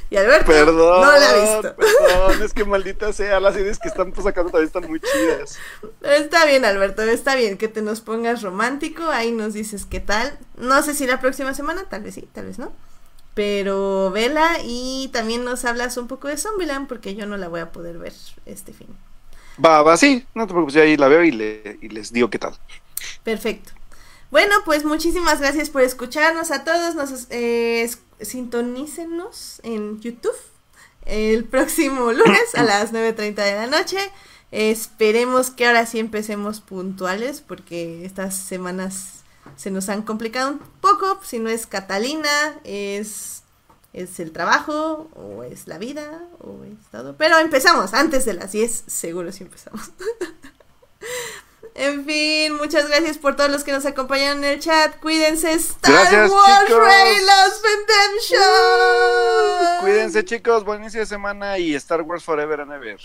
[SPEAKER 2] y Alberto
[SPEAKER 1] Perdón,
[SPEAKER 2] no la ha visto.
[SPEAKER 1] Perdón, es que maldita sea, las series que están sacando también están muy chidas.
[SPEAKER 2] Está bien, Alberto, está bien que te nos pongas romántico, ahí nos dices qué tal. No sé si la próxima semana, tal vez sí, tal vez no. Pero vela y también nos hablas un poco de Zombieland porque yo no la voy a poder ver este fin.
[SPEAKER 1] Va, va, sí, no te preocupes, yo ahí la veo y, le, les digo qué tal.
[SPEAKER 2] Perfecto. Bueno, pues muchísimas gracias por escucharnos a todos. Nos eh, sintonícenos en YouTube el próximo lunes a las 9.30 de la noche. Esperemos que ahora sí empecemos puntuales porque estas semanas se nos han complicado un poco. Si no es Catalina, es, es el trabajo o es la vida o es todo. Pero empezamos antes de las 10, seguro si empezamos. En fin, muchas gracias por todos los que nos acompañaron en el chat. Cuídense, Star
[SPEAKER 1] Gracias,
[SPEAKER 2] Wars
[SPEAKER 1] chicos.
[SPEAKER 2] Rey Lost Redemption.
[SPEAKER 1] Cuídense chicos, buen inicio de semana y Star Wars Forever and Ever.